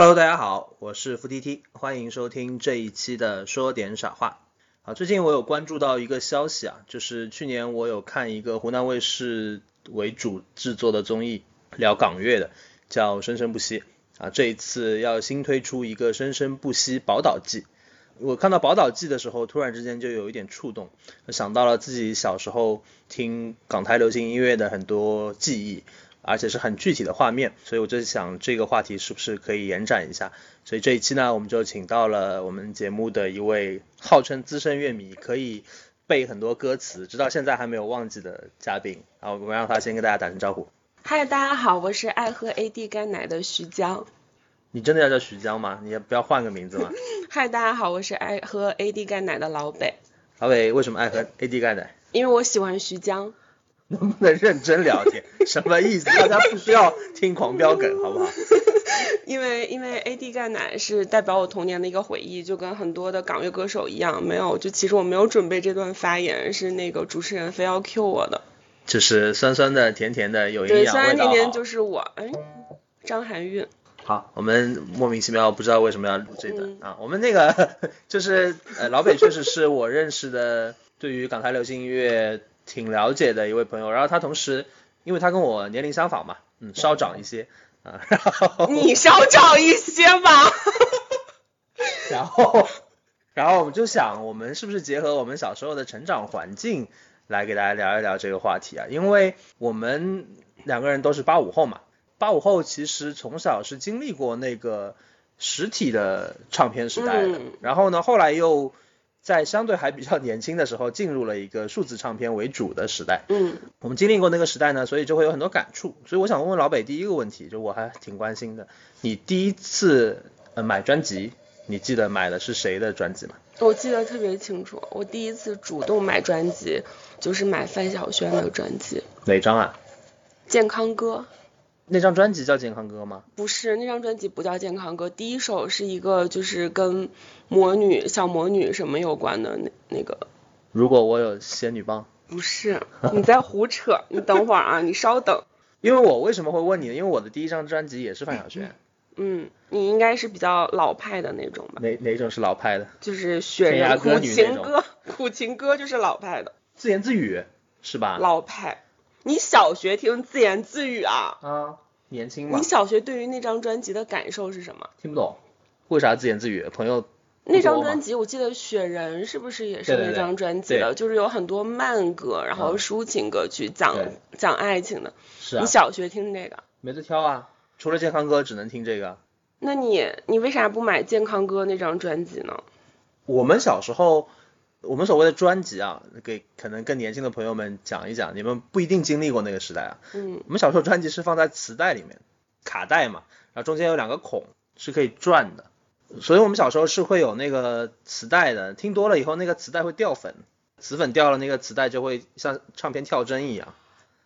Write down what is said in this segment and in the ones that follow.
Hello，大家好，我是付 T T，欢迎收听这一期的说点傻话。啊，最近我有关注到一个消息啊，就是去年我有看一个湖南卫视为主制作的综艺，聊港乐的，叫《生生不息》啊，这一次要新推出一个《生生不息宝岛记》。我看到宝岛记的时候，突然之间就有一点触动，想到了自己小时候听港台流行音乐的很多记忆。而且是很具体的画面，所以我就想这个话题是不是可以延展一下？所以这一期呢，我们就请到了我们节目的一位号称资深乐迷，可以背很多歌词，直到现在还没有忘记的嘉宾。然后我们让他先跟大家打声招呼。嗨，大家好，我是爱喝 AD 钙奶的徐江。你真的要叫徐江吗？你也不要换个名字吗？嗨，大家好，我是爱喝 AD 钙奶的老北。老北为什么爱喝 AD 钙奶？因为我喜欢徐江。能不能认真聊天？什么意思？大家不需要听狂飙梗，好不好？因为因为 AD 钙奶是代表我童年的一个回忆，就跟很多的港乐歌手一样，没有就其实我没有准备这段发言，是那个主持人非要 Q 我的。就是酸酸的、甜甜的，有营养，对，酸酸甜甜就是我，哎，张含韵。好，我们莫名其妙不知道为什么要录这段啊。我们那个 就是呃老北确实是我认识的，对于港台流行音乐。挺了解的一位朋友，然后他同时，因为他跟我年龄相仿嘛，嗯，稍长一些啊，然后你稍长一些吧，然后，然后我们就想，我们是不是结合我们小时候的成长环境来给大家聊一聊这个话题啊？因为我们两个人都是八五后嘛，八五后其实从小是经历过那个实体的唱片时代的，然后呢，后来又。在相对还比较年轻的时候，进入了一个数字唱片为主的时代。嗯，我们经历过那个时代呢，所以就会有很多感触。所以我想问问老北第一个问题，就我还挺关心的，你第一次呃买专辑，你记得买的是谁的专辑吗？我记得特别清楚，我第一次主动买专辑就是买范晓萱的专辑。哪张啊？健康歌。那张专辑叫《健康歌》吗？不是，那张专辑不叫《健康歌》。第一首是一个就是跟魔女、小魔女什么有关的那那个。如果我有仙女棒。不是，你在胡扯。你等会儿啊，你稍等。因为我为什么会问你呢？因为我的第一张专辑也是范晓萱。嗯，你应该是比较老派的那种吧？哪哪种是老派的？就是雪人苦情歌，苦情歌就是老派的。自言自语是吧？老派。你小学听自言自语啊？啊，年轻嘛。你小学对于那张专辑的感受是什么？听不懂，为啥自言自语？朋友。那张专辑我记得雪人是不是也是那张专辑的？就是有很多慢歌，然后抒情歌曲，讲讲爱情的。是啊。你小学听这个？没得挑啊，除了健康歌只能听这个。那你你为啥不买健康歌那张专辑呢？我们小时候。我们所谓的专辑啊，给可能更年轻的朋友们讲一讲，你们不一定经历过那个时代啊。嗯。我们小时候专辑是放在磁带里面，卡带嘛，然后中间有两个孔是可以转的，所以我们小时候是会有那个磁带的，听多了以后那个磁带会掉粉，磁粉掉了那个磁带就会像唱片跳针一样，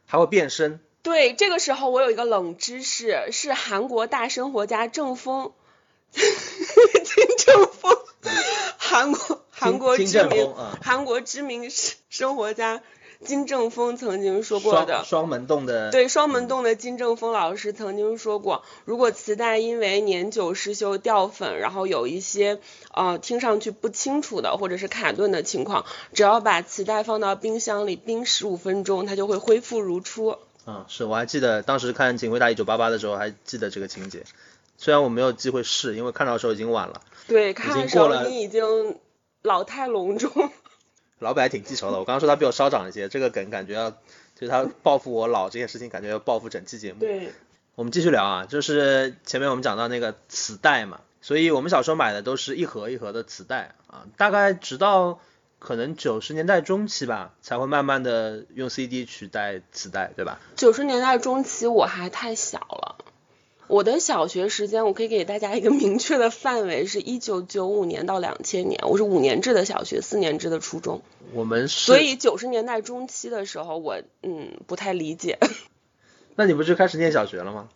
还会变声。对，这个时候我有一个冷知识，是韩国大生活家郑峰，金正峰，韩国。韩国知名韩国知名生活家金正峰曾经说过的双门洞的对双门洞的金正峰老师曾经说过，如果磁带因为年久失修掉粉，然后有一些呃听上去不清楚的或者是卡顿的情况，只要把磁带放到冰箱里冰十五分钟，它就会恢复如初。嗯，是我还记得当时看《请回答一九八八》的时候还记得这个情节，虽然我没有机会试，因为看到的时候已经晚了。对，看的时候你已经。老态龙钟，老板还挺记仇的。我刚刚说他比我稍长一些，这个梗感觉要就是他报复我老这件事情，感觉要报复整期节目。对，我们继续聊啊，就是前面我们讲到那个磁带嘛，所以我们小时候买的都是一盒一盒的磁带啊，大概直到可能九十年代中期吧，才会慢慢的用 CD 取代磁带，对吧？九十年代中期我还太小了。我的小学时间，我可以给大家一个明确的范围，是一九九五年到两千年。我是五年制的小学，四年制的初中。我们是。所以九十年代中期的时候，我嗯不太理解。那你不就开始念小学了吗？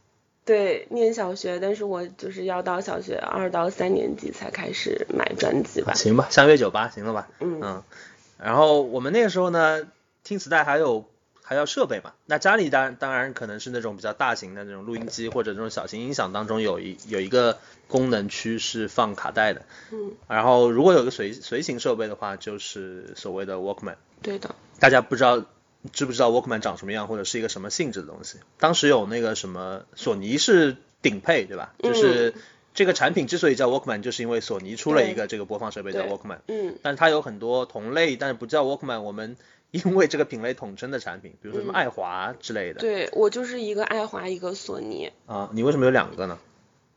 对，念小学，但是我就是要到小学二到三年级才开始买专辑吧。行吧，相约九八，行了吧？嗯嗯。然后我们那个时候呢，听磁带还有。还要设备嘛。那家里当然当然可能是那种比较大型的那种录音机或者这种小型音响当中有一有一个功能区是放卡带的。嗯。然后如果有个随随行设备的话，就是所谓的 Walkman。对的。大家不知道知不知道 Walkman 长什么样，或者是一个什么性质的东西？当时有那个什么索尼是顶配，对吧？就是这个产品之所以叫 Walkman，就是因为索尼出了一个这个播放设备叫 Walkman。嗯。但是它有很多同类，但是不叫 Walkman。我们因为这个品类统称的产品，比如说什么爱华之类的。对我就是一个爱华，一个索尼。啊，你为什么有两个呢？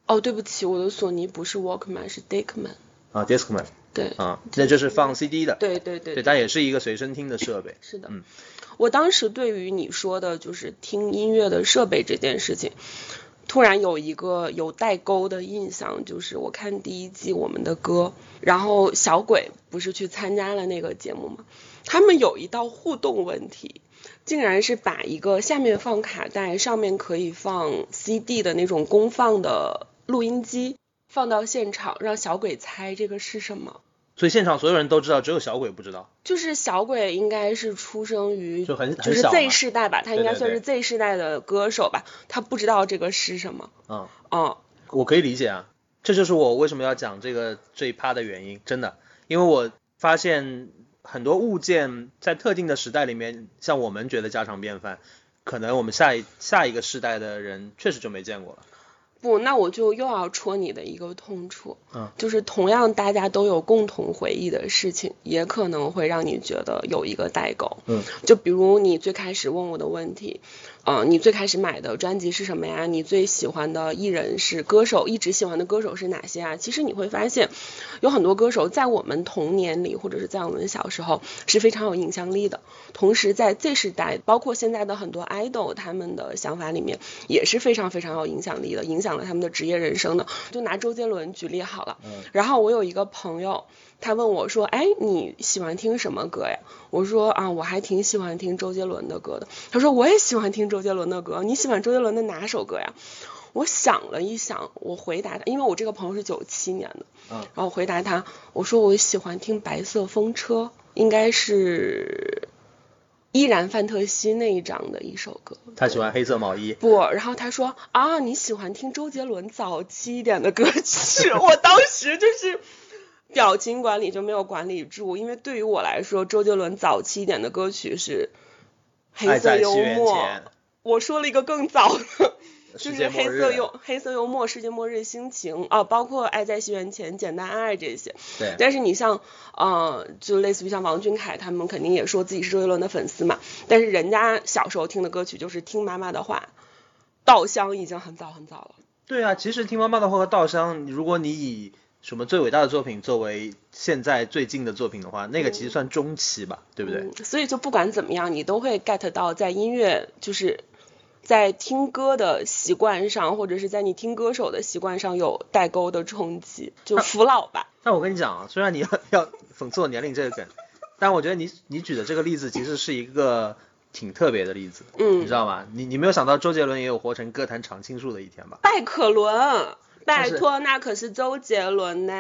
哦，对不起，我的索尼不是 Walkman，是 Discman。啊，Discman。对。啊，那就是放 CD 的。对对对。对，它也是一个随身听的设备。是的。嗯。我当时对于你说的就是听音乐的设备这件事情，突然有一个有代沟的印象，就是我看第一季我们的歌，然后小鬼不是去参加了那个节目吗？他们有一道互动问题，竟然是把一个下面放卡带，上面可以放 CD 的那种公放的录音机放到现场，让小鬼猜这个是什么。所以现场所有人都知道，只有小鬼不知道。就是小鬼应该是出生于就很就是 Z 世代吧，他应该算是 Z 世代的歌手吧，他不知道这个是什么。嗯嗯，我可以理解啊，这就是我为什么要讲这个这一趴的原因，真的，因为我发现很多物件在特定的时代里面，像我们觉得家常便饭，可能我们下一下一个世代的人确实就没见过了。不，那我就又要戳你的一个痛处，嗯，就是同样大家都有共同回忆的事情，也可能会让你觉得有一个代沟，嗯，就比如你最开始问我的问题，嗯，你最开始买的专辑是什么呀？你最喜欢的艺人是歌手，一直喜欢的歌手是哪些啊？其实你会发现，有很多歌手在我们童年里或者是在我们小时候是非常有影响力的，同时在 Z 时代，包括现在的很多 idol 他们的想法里面也是非常非常有影响力的，影响了他们的职业人生的。就拿周杰伦举例好了，嗯，然后我有一个朋友，他问我说，哎，你喜欢听什么歌呀？我说啊，我还挺喜欢听周杰伦的歌的。他说我也喜欢听周杰伦的歌，你喜欢周杰伦的哪首歌呀？我想了一想，我回答他，因为我这个朋友是九七年的，嗯，然后我回答他，我说我喜欢听白色风车，应该是依然范特西那一张的一首歌。他喜欢黑色毛衣。不，然后他说啊，你喜欢听周杰伦早期一点的歌曲，我当时就是表情管理就没有管理住，因为对于我来说，周杰伦早期一点的歌曲是黑色幽默。我说了一个更早的。就是黑色幽黑色幽默、世界末日心情啊，包括爱在西元前、简单爱这些。对。但是你像，呃，就类似于像王俊凯他们，肯定也说自己是周杰伦的粉丝嘛。但是人家小时候听的歌曲就是听妈妈的话，稻香已经很早很早了。对啊，其实听妈妈的话和稻香，如果你以什么最伟大的作品作为现在最近的作品的话，那个其实算中期吧，对不对？嗯。所以就不管怎么样，你都会 get 到在音乐就是。在听歌的习惯上，或者是在你听歌手的习惯上有代沟的冲击，就服老吧。那我跟你讲啊，虽然你要要讽刺我年龄这个梗，但我觉得你你举的这个例子其实是一个挺特别的例子，嗯，你知道吗？你你没有想到周杰伦也有活成歌坛常青树的一天吧？拜可伦，拜托，那可是周杰伦呢。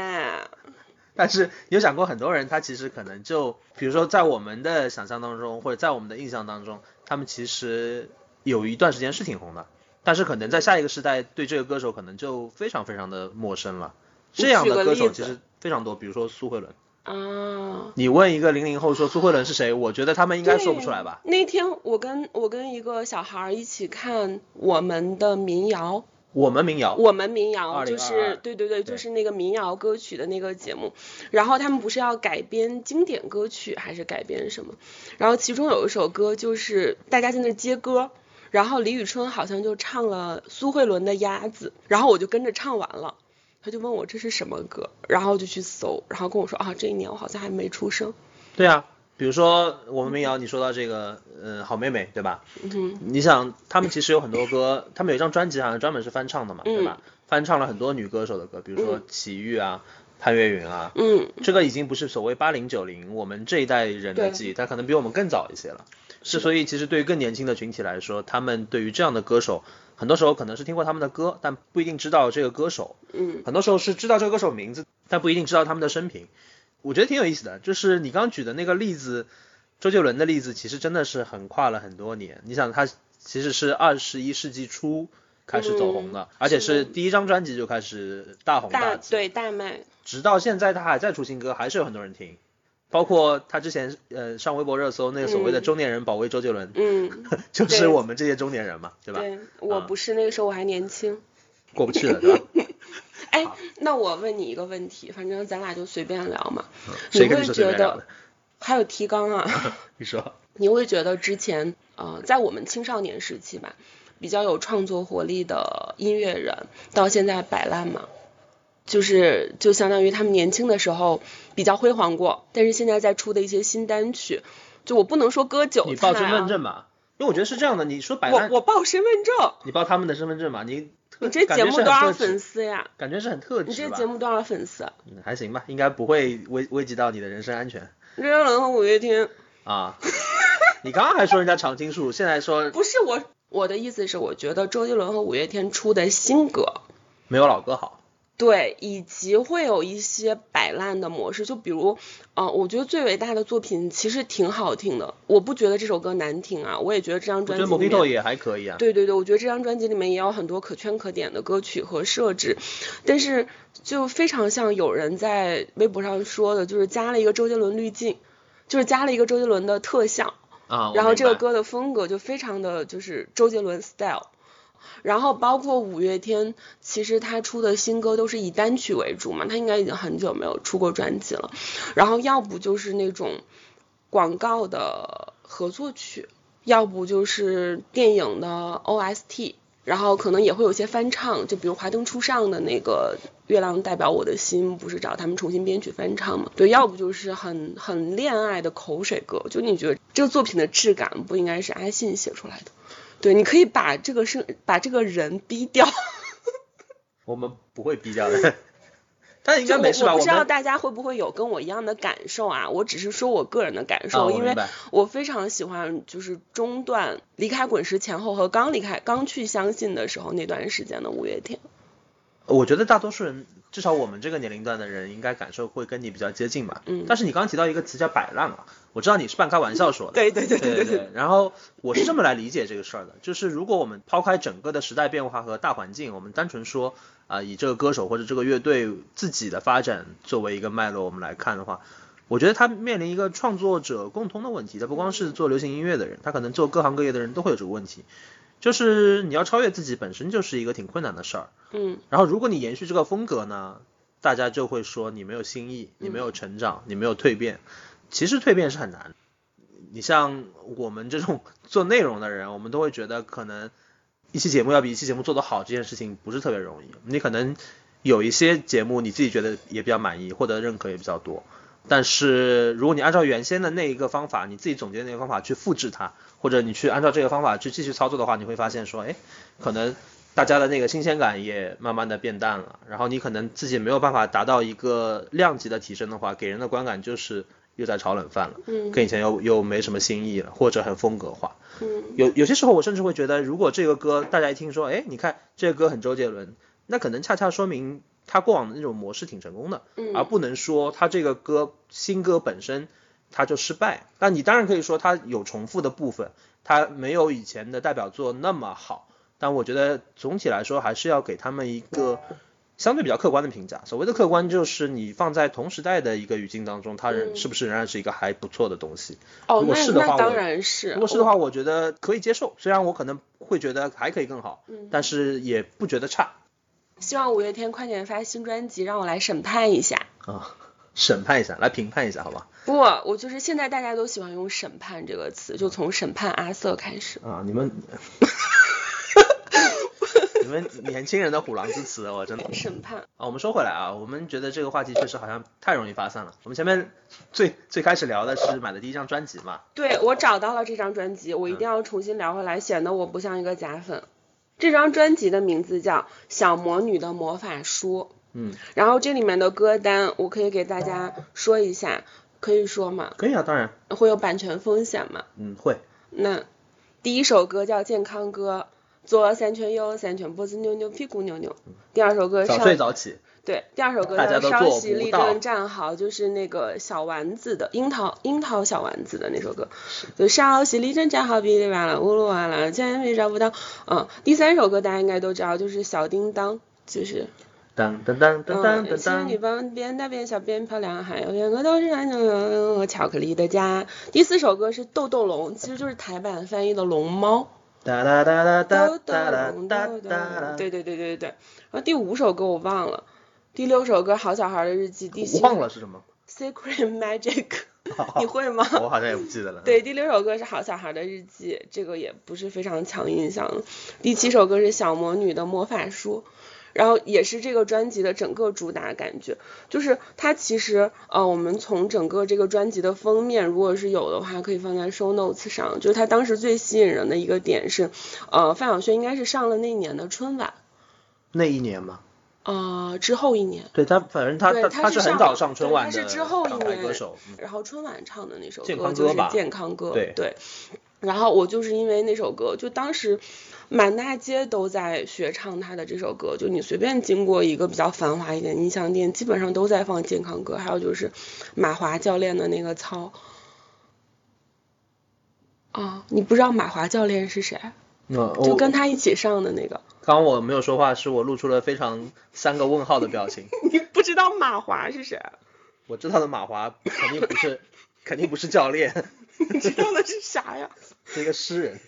但是有想过很多人，他其实可能就，比如说在我们的想象当中，或者在我们的印象当中，他们其实。有一段时间是挺红的，但是可能在下一个时代对这个歌手可能就非常非常的陌生了。这样的歌手其实非常多，比如说苏慧伦。啊。你问一个零零后说苏慧伦是谁，我觉得他们应该说不出来吧。那天我跟我跟一个小孩一起看我们的民谣。我们民谣。我们民谣就是对对对，就是那个民谣歌曲的那个节目。然后他们不是要改编经典歌曲还是改编什么？然后其中有一首歌就是大家在那接歌。然后李宇春好像就唱了苏慧伦的《鸭子》，然后我就跟着唱完了，他就问我这是什么歌，然后就去搜，然后跟我说啊这一年我好像还没出生。对啊，比如说我们民谣，你说到这个，嗯，好妹妹对吧？嗯。你想他们其实有很多歌，他们有一张专辑好像专门是翻唱的嘛，对吧？翻唱了很多女歌手的歌，比如说齐豫啊、潘越云啊。嗯。这个已经不是所谓八零九零我们这一代人的记忆，他可能比我们更早一些了。是，所以其实对于更年轻的群体来说，他们对于这样的歌手，很多时候可能是听过他们的歌，但不一定知道这个歌手。嗯。很多时候是知道这个歌手名字，但不一定知道他们的生平。我觉得挺有意思的，就是你刚举的那个例子，周杰伦的例子其实真的是横跨了很多年。你想他其实是二十一世纪初开始走红的，而且是第一张专辑就开始大红大紫，对大卖，直到现在他还在出新歌，还是有很多人听。包括他之前呃上微博热搜那个所谓的中年人保卫周杰伦，嗯，就是我们这些中年人嘛，对吧？对，我不是那个时候我还年轻，过不去了，对吧？哎，那我问你一个问题，反正咱俩就随便聊嘛。谁跟你说随便聊的？还有提纲啊？你说。你会觉得之前呃在我们青少年时期吧，比较有创作活力的音乐人，到现在摆烂吗？就是就相当于他们年轻的时候比较辉煌过，但是现在在出的一些新单曲，就我不能说割韭菜。你报身份证吧，因为我觉得是这样的，你说摆烂。我我报身份证。你报他们的身份证嘛？你你这节目多少粉丝呀？感觉是很特质你这节目多少粉丝？嗯，还行吧，应该不会危危及到你的人身安全。周杰伦和五月天。啊。你刚刚还说人家常青树，现在说。不是我，我的意思是，我觉得周杰伦和五月天出的新歌没有老歌好。对，以及会有一些摆烂的模式，就比如，呃，我觉得最伟大的作品其实挺好听的，我不觉得这首歌难听啊，我也觉得这张专辑。我觉得也还可以啊。对对对，我觉得这张专辑里面也有很多可圈可点的歌曲和设置，但是就非常像有人在微博上说的，就是加了一个周杰伦滤镜，就是加了一个周杰伦的特效，啊，然后这个歌的风格就非常的就是周杰伦 style。然后包括五月天，其实他出的新歌都是以单曲为主嘛，他应该已经很久没有出过专辑了。然后要不就是那种广告的合作曲，要不就是电影的 OST，然后可能也会有些翻唱，就比如华灯初上的那个《月亮代表我的心》，不是找他们重新编曲翻唱嘛？对，要不就是很很恋爱的口水歌，就你觉得这个作品的质感不应该是阿信写出来的？对，你可以把这个是把这个人逼掉。我们不会逼掉的，但应该没事吧？我不知道大家会不会有跟我一样的感受啊？我只是说我个人的感受，因为我非常喜欢就是中段离开滚石前后和刚离开刚去相信的时候那段时间的五月天。我觉得大多数人，至少我们这个年龄段的人，应该感受会跟你比较接近吧。嗯。但是你刚刚提到一个词叫摆烂啊，我知道你是半开玩笑说的。对对对对对对。然后我是这么来理解这个事儿的，就是如果我们抛开整个的时代变化和大环境，我们单纯说啊，以这个歌手或者这个乐队自己的发展作为一个脉络，我们来看的话，我觉得他面临一个创作者共通的问题，他不光是做流行音乐的人，他可能做各行各业的人都会有这个问题。就是你要超越自己本身就是一个挺困难的事儿，嗯，然后如果你延续这个风格呢，大家就会说你没有新意，你没有成长，你没有蜕变。其实蜕变是很难。你像我们这种做内容的人，我们都会觉得可能一期节目要比一期节目做得好，这件事情不是特别容易。你可能有一些节目你自己觉得也比较满意，获得认可也比较多。但是如果你按照原先的那一个方法，你自己总结的那个方法去复制它，或者你去按照这个方法去继续操作的话，你会发现说，哎，可能大家的那个新鲜感也慢慢的变淡了，然后你可能自己没有办法达到一个量级的提升的话，给人的观感就是又在炒冷饭了，嗯，跟以前又又没什么新意了，或者很风格化，嗯，有有些时候我甚至会觉得，如果这个歌大家一听说，哎，你看这个歌很周杰伦，那可能恰恰说明。他过往的那种模式挺成功的，而不能说他这个歌新歌本身他就失败。那你当然可以说他有重复的部分，他没有以前的代表作那么好。但我觉得总体来说还是要给他们一个相对比较客观的评价。所谓的客观就是你放在同时代的一个语境当中，他人是不是仍然是一个还不错的东西？哦，如果是的话，当然是。如果是的话，我觉得可以接受。虽然我可能会觉得还可以更好，但是也不觉得差。希望五月天快点发新专辑，让我来审判一下啊，审判一下，来评判一下，好吧？不，我就是现在大家都喜欢用审判这个词，就从审判阿瑟开始啊。你们，你们年轻人的虎狼之词，我真的审判啊。我们说回来啊，我们觉得这个话题确实好像太容易发散了。我们前面最最开始聊的是买的第一张专辑嘛？对，我找到了这张专辑，我一定要重新聊回来，显得我不像一个假粉。这张专辑的名字叫《小魔女的魔法书》，嗯，然后这里面的歌单我可以给大家说一下，可以说吗？可以啊，当然。会有版权风险吗？嗯，会。那第一首歌叫《健康歌》，左三圈右三圈，脖子扭扭，屁股扭扭。第二首歌早睡早起，对，第二首歌叫稍息立正站好，就是那个小丸子的樱桃樱桃小丸子的那首歌，就稍息立正站好，哔哩吧啦呜噜哇啦，千万别找不到。嗯，第三首歌大家应该都知道，就是小叮当，就是当当当当当嗯，当仙女当，棒变大变小变漂亮，还有两个都是安静和巧克力的家。第四首歌是豆豆龙，其实就是台版翻译的龙猫。哒哒哒哒哒哒哒哒哒龙，对对对对对。然后第五首歌我忘了，第六首歌好小孩的日记，第七忘了是什么？Secret Magic，你会吗？我好像也不记得了。对，第六首歌是好小孩的日记，这个也不是非常强印象。第七首歌是小魔女的魔法书，然后也是这个专辑的整个主打感觉，就是它其实呃，我们从整个这个专辑的封面，如果是有的话，可以放在 show notes 上。就是它当时最吸引人的一个点是，呃，范晓萱应该是上了那年的春晚，那一年吗，呃，之后一年。对他，反正他对他他是很早上春晚的他是之后一年歌手。嗯然后春晚唱的那首歌就是健康歌》，对然后我就是因为那首歌，就当时满大街都在学唱他的这首歌，就你随便经过一个比较繁华一点的音像店，基本上都在放健康歌。还有就是马华教练的那个操。啊，你不知道马华教练是谁？嗯，就跟他一起上的那个。刚刚我没有说话，是我露出了非常三个问号的表情。你不知道马华是谁？我知道的马华肯定不是，肯定不是教练，你知道的是啥呀？是一个诗人。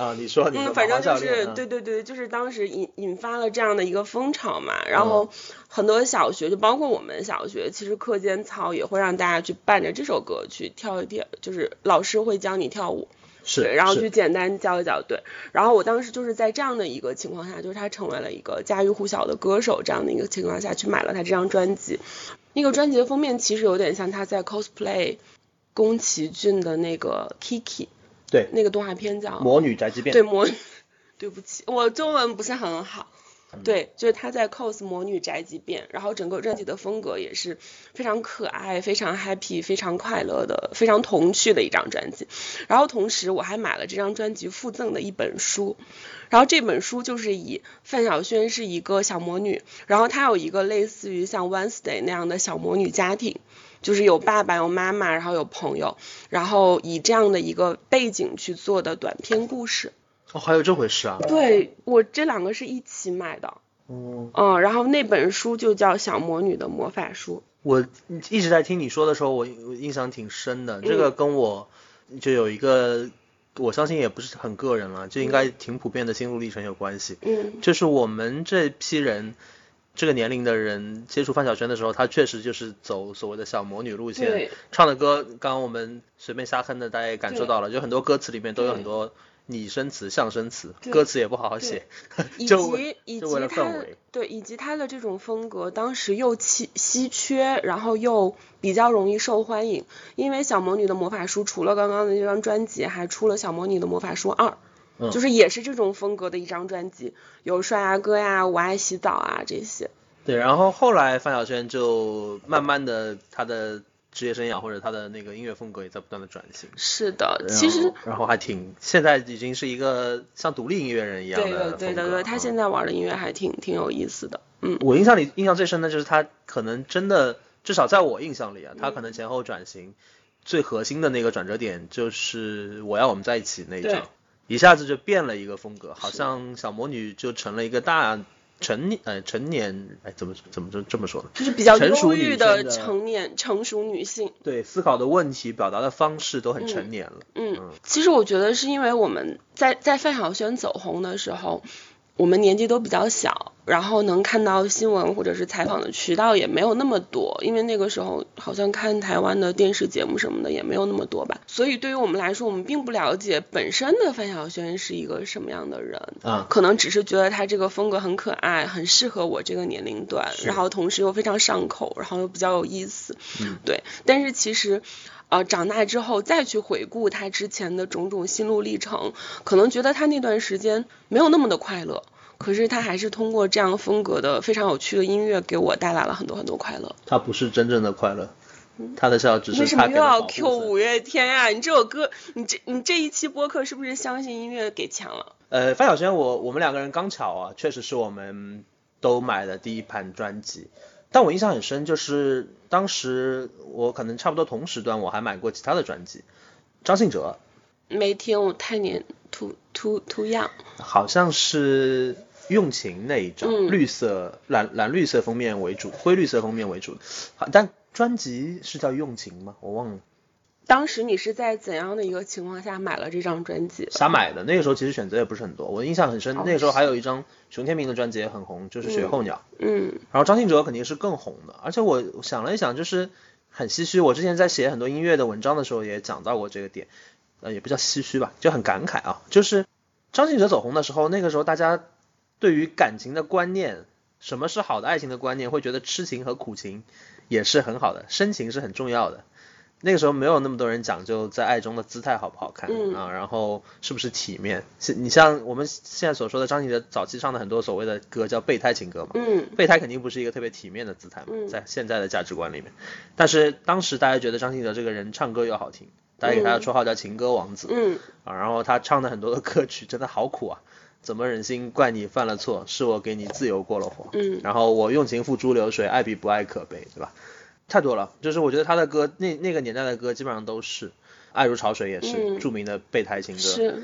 啊，你说，你说，嗯，反正就是，对对对，就是当时引引发了这样的一个风潮嘛，然后很多小学，就包括我们小学，其实课间操也会让大家去伴着这首歌去跳一跳，就是老师会教你跳舞，是，然后去简单教一教，对。然后我当时就是在这样的一个情况下，就是他成为了一个家喻户晓的歌手这样的一个情况下去买了他这张专辑。那个专辑的封面其实有点像他在 cosplay 宫崎骏的那个 Kiki 对那个动画片叫魔女宅急便，对魔，对不起，我中文不是很好。对，就是他在 cos 魔女宅急便，然后整个专辑的风格也是非常可爱、非常 happy、非常快乐的、非常童趣的一张专辑。然后同时我还买了这张专辑附赠的一本书，然后这本书就是以范晓萱是一个小魔女，然后她有一个类似于像 Wednesday 那样的小魔女家庭。就是有爸爸有妈妈，然后有朋友，然后以这样的一个背景去做的短篇故事。哦，还有这回事啊？对我这两个是一起买的，哦，嗯，然后那本书就叫《小魔女的魔法书我一直在听你说的时候，我我印象挺深的。这嗯个跟我就有一个，我相信也不是很个人了，就应该挺普遍的心路历程有关系。》。嗯就是我们这批人，这个年龄的人接触范晓萱的时候，她确实就是走所谓的小魔女路线。对，唱的歌，刚刚我们随便瞎哼的，大家也感受到了，就很多歌词里面都有很多拟声词、象声词，歌词也不好好写，以就为及以就为了氛围。对，以及她的这种风格，当时又稀稀缺，然后又比较容易受欢迎，因为《小魔女的魔法书》除了刚刚的这张专辑，还出了《小魔女的魔法书二》。嗯就是也是这种风格的一张专辑，有刷牙歌呀、我爱洗澡啊这些。对，然后后来范晓萱就慢慢的她的职业生涯或者她的那个音乐风格也在不断的转型。是的，其实然后还挺，现在已经是一个像独立音乐人一样对的对对对对，他嗯现在玩的音乐还挺挺有意思的。嗯，我印象里印象最深的就是她可能真的，至少在我印象里啊，她可能前后转型最核心的那个转折点就是我要我们在一起那一对张，一下子就变了一个风格，好像小魔女就成了一个大成年呃成年哎怎么怎么这这么说呢？就是比较成熟忧郁女的成年成熟女性。对，思考的问题、表达的方式都很成年了。嗯，其实我觉得是因为我们在在范晓萱走红的时候，我们年纪都比较小，然后能看到新闻或者是采访的渠道也没有那么多，因为那个时候好像看台湾的电视节目什么的也没有那么多吧，所以对于我们来说，我们并不了解本身的范晓萱是一个什么样的人。啊，可能只是觉得她这个风格很可爱，很适合我这个年龄段，然后同时又非常上口，然后又比较有意思，嗯对。但是其实，呃，长大之后再去回顾她之前的种种心路历程，可能觉得她那段时间没有那么的快乐，可是他还是通过这样风格的非常有趣的音乐给我带来了很多很多快乐。他不是真正的快乐。他的笑只是为什么又要 Q 五月天呀、你这首歌，你这你这一期播客是不是相信音乐给钱了？呃，范晓萱，我我们两个人刚巧啊，确实是我们都买的第一盘专辑。但我印象很深，就是当时我可能差不多同时段，我还买过其他的专辑，张信哲没听，我太年 too too too young。好像是用情那一张，嗯绿色蓝蓝绿色封面为主，灰绿色封面为主，好，但专辑是叫用情吗？我忘了，当时你是在怎样的一个情况下买了这张专辑？瞎买的。那个时候其实选择也不是很多，我印象很深，哦那个时候还有一张熊天明的专辑也很红，就是《雪候鸟》。嗯然后张信哲肯定是更红的，而且我想了一想，就是很唏嘘。我之前在写很多音乐的文章的时候也讲到过这个点，呃，也不叫唏嘘吧，就很感慨啊。就是张信哲走红的时候，那个时候大家对于感情的观念，什么是好的爱情的观念，会觉得痴情和苦情也是很好的，深情是很重要的。那个时候没有那么多人讲究在爱中的姿态好不好看、嗯啊，然后是不是体面。是你像我们现在所说的张信哲早期唱的很多所谓的歌叫备胎情歌嘛，嗯备胎肯定不是一个特别体面的姿态嘛，嗯在现在的价值观里面。但是当时大家觉得张信哲这个人唱歌又好听，大家给他的绰号叫情歌王子、嗯啊。然后他唱的很多的歌曲真的好苦啊，怎么忍心怪你犯了错？是我给你自由过了火。嗯然后我用情付诸流水，爱比不爱可悲，对吧？太多了，就是我觉得他的歌那那个年代的歌基本上都是。爱如潮水也是嗯著名的备胎情歌，是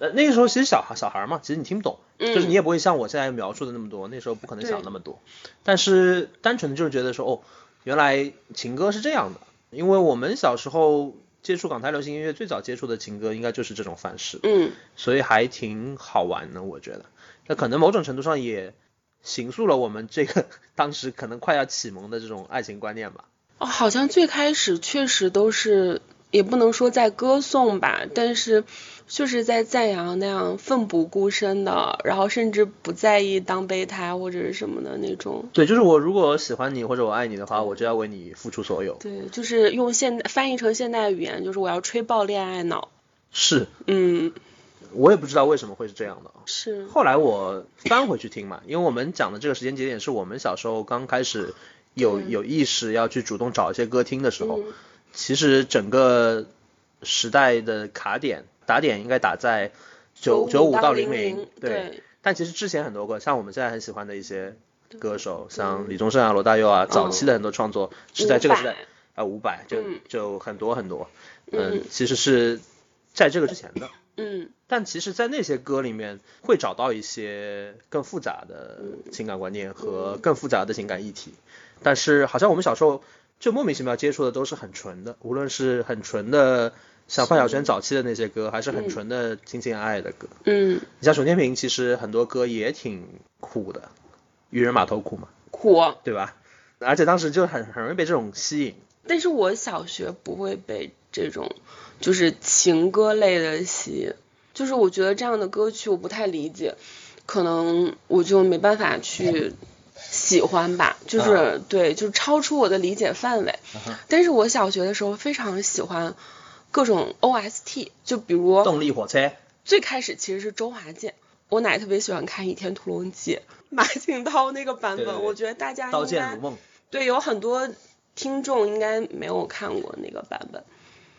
呃，那个时候其实小孩小孩嘛，其实你听不懂，嗯就是你也不会像我现在描述的那么多，那时候不可能想那么多。但是单纯的就是觉得说，哦，原来情歌是这样的，因为我们小时候接触港台流行音乐，最早接触的情歌应该就是这种范式，嗯所以还挺好玩的，我觉得。那可能某种程度上也形塑了我们这个当时可能快要启蒙的这种爱情观念吧。哦，好像最开始确实都是，也不能说在歌颂吧，但是就是在赞扬那样奋不顾身的，然后甚至不在意当备胎或者是什么的那种。对，就是我如果喜欢你或者我爱你的话，我就要为你付出所有。对，就是用现代翻译成现代语言，就是我要吹爆恋爱脑。是嗯，我也不知道为什么会是这样的啊。是，后来我翻回去听嘛，因为我们讲的这个时间节点是我们小时候刚开始有有意识要去主动找一些歌听的时候，嗯其实整个时代的卡点打点应该打在九九五到零零，对。但其实之前很多歌，像我们现在很喜欢的一些歌手，像李宗盛啊、罗大佑啊，早期的很多创作是在这个时代500啊，伍佰就嗯就很多很多，嗯嗯，其实是在这个之前的。嗯但其实，在那些歌里面会找到一些更复杂的情感观念和更复杂的情感议题，但是好像我们小时候就莫名其妙接触的都是很纯的，无论是很纯的像范晓萱早期的那些歌，还是很纯的亲情爱爱的歌。嗯，你像熊天平，其实很多歌也挺苦的，渔人码头苦嘛，苦。对吧？而且当时就很很容易被这种吸引。但是我小学不会被这种就是情歌类的吸引，就是我觉得这样的歌曲我不太理解，可能我就没办法去喜欢吧，就是、啊对，就是超出我的理解范围。但是我小学的时候非常喜欢各种 OST，就比如动力火车，最开始其实是周华健，我奶特别喜欢看《倚天屠龙记》，马景涛那个版本，对对对我觉得大家刀应该剑如梦，对有很多听众应该没有看过那个版本。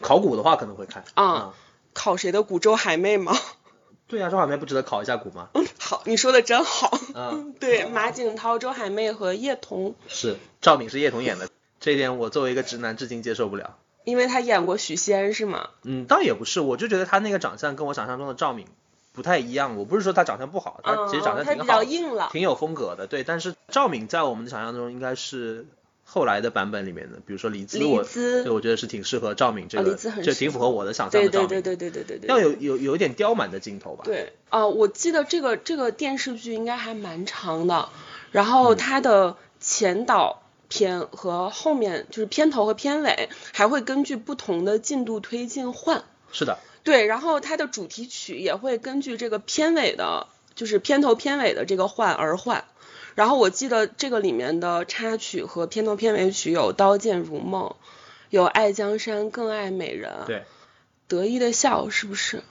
考古的话可能会看啊考谁的古周海媚吗？对啊，周海媚不值得考一下古吗？嗯好，你说的真好。嗯，对，马景涛、周海媚和叶童，是赵敏是叶童演的，这一点我作为一个直男至今接受不了。因为他演过许仙是吗？嗯，倒也不是，我就觉得他那个长相跟我想象中的赵敏不太一样。我不是说他长相不好，他其实长相嗯他比较挺好，硬朗。挺有风格的。对，但是赵敏在我们的想象中应该是后来的版本里面的，比如说黎姿，黎我对我觉得是挺适合赵敏这挺符合我的想象的赵敏。对对对对对对对。要有有有一点刁蛮的镜头吧。对啊、我记得这个这个电视剧应该还蛮长的，然后它的前导片和后面就是片头和片尾还会根据不同的进度推进换。是的，对，然后它的主题曲也会根据这个片尾的，就是片头片尾的这个换而换。然后我记得这个里面的插曲和片头片尾曲有《刀剑如梦》，有《爱江山更爱美人》，对，得意的笑是不是？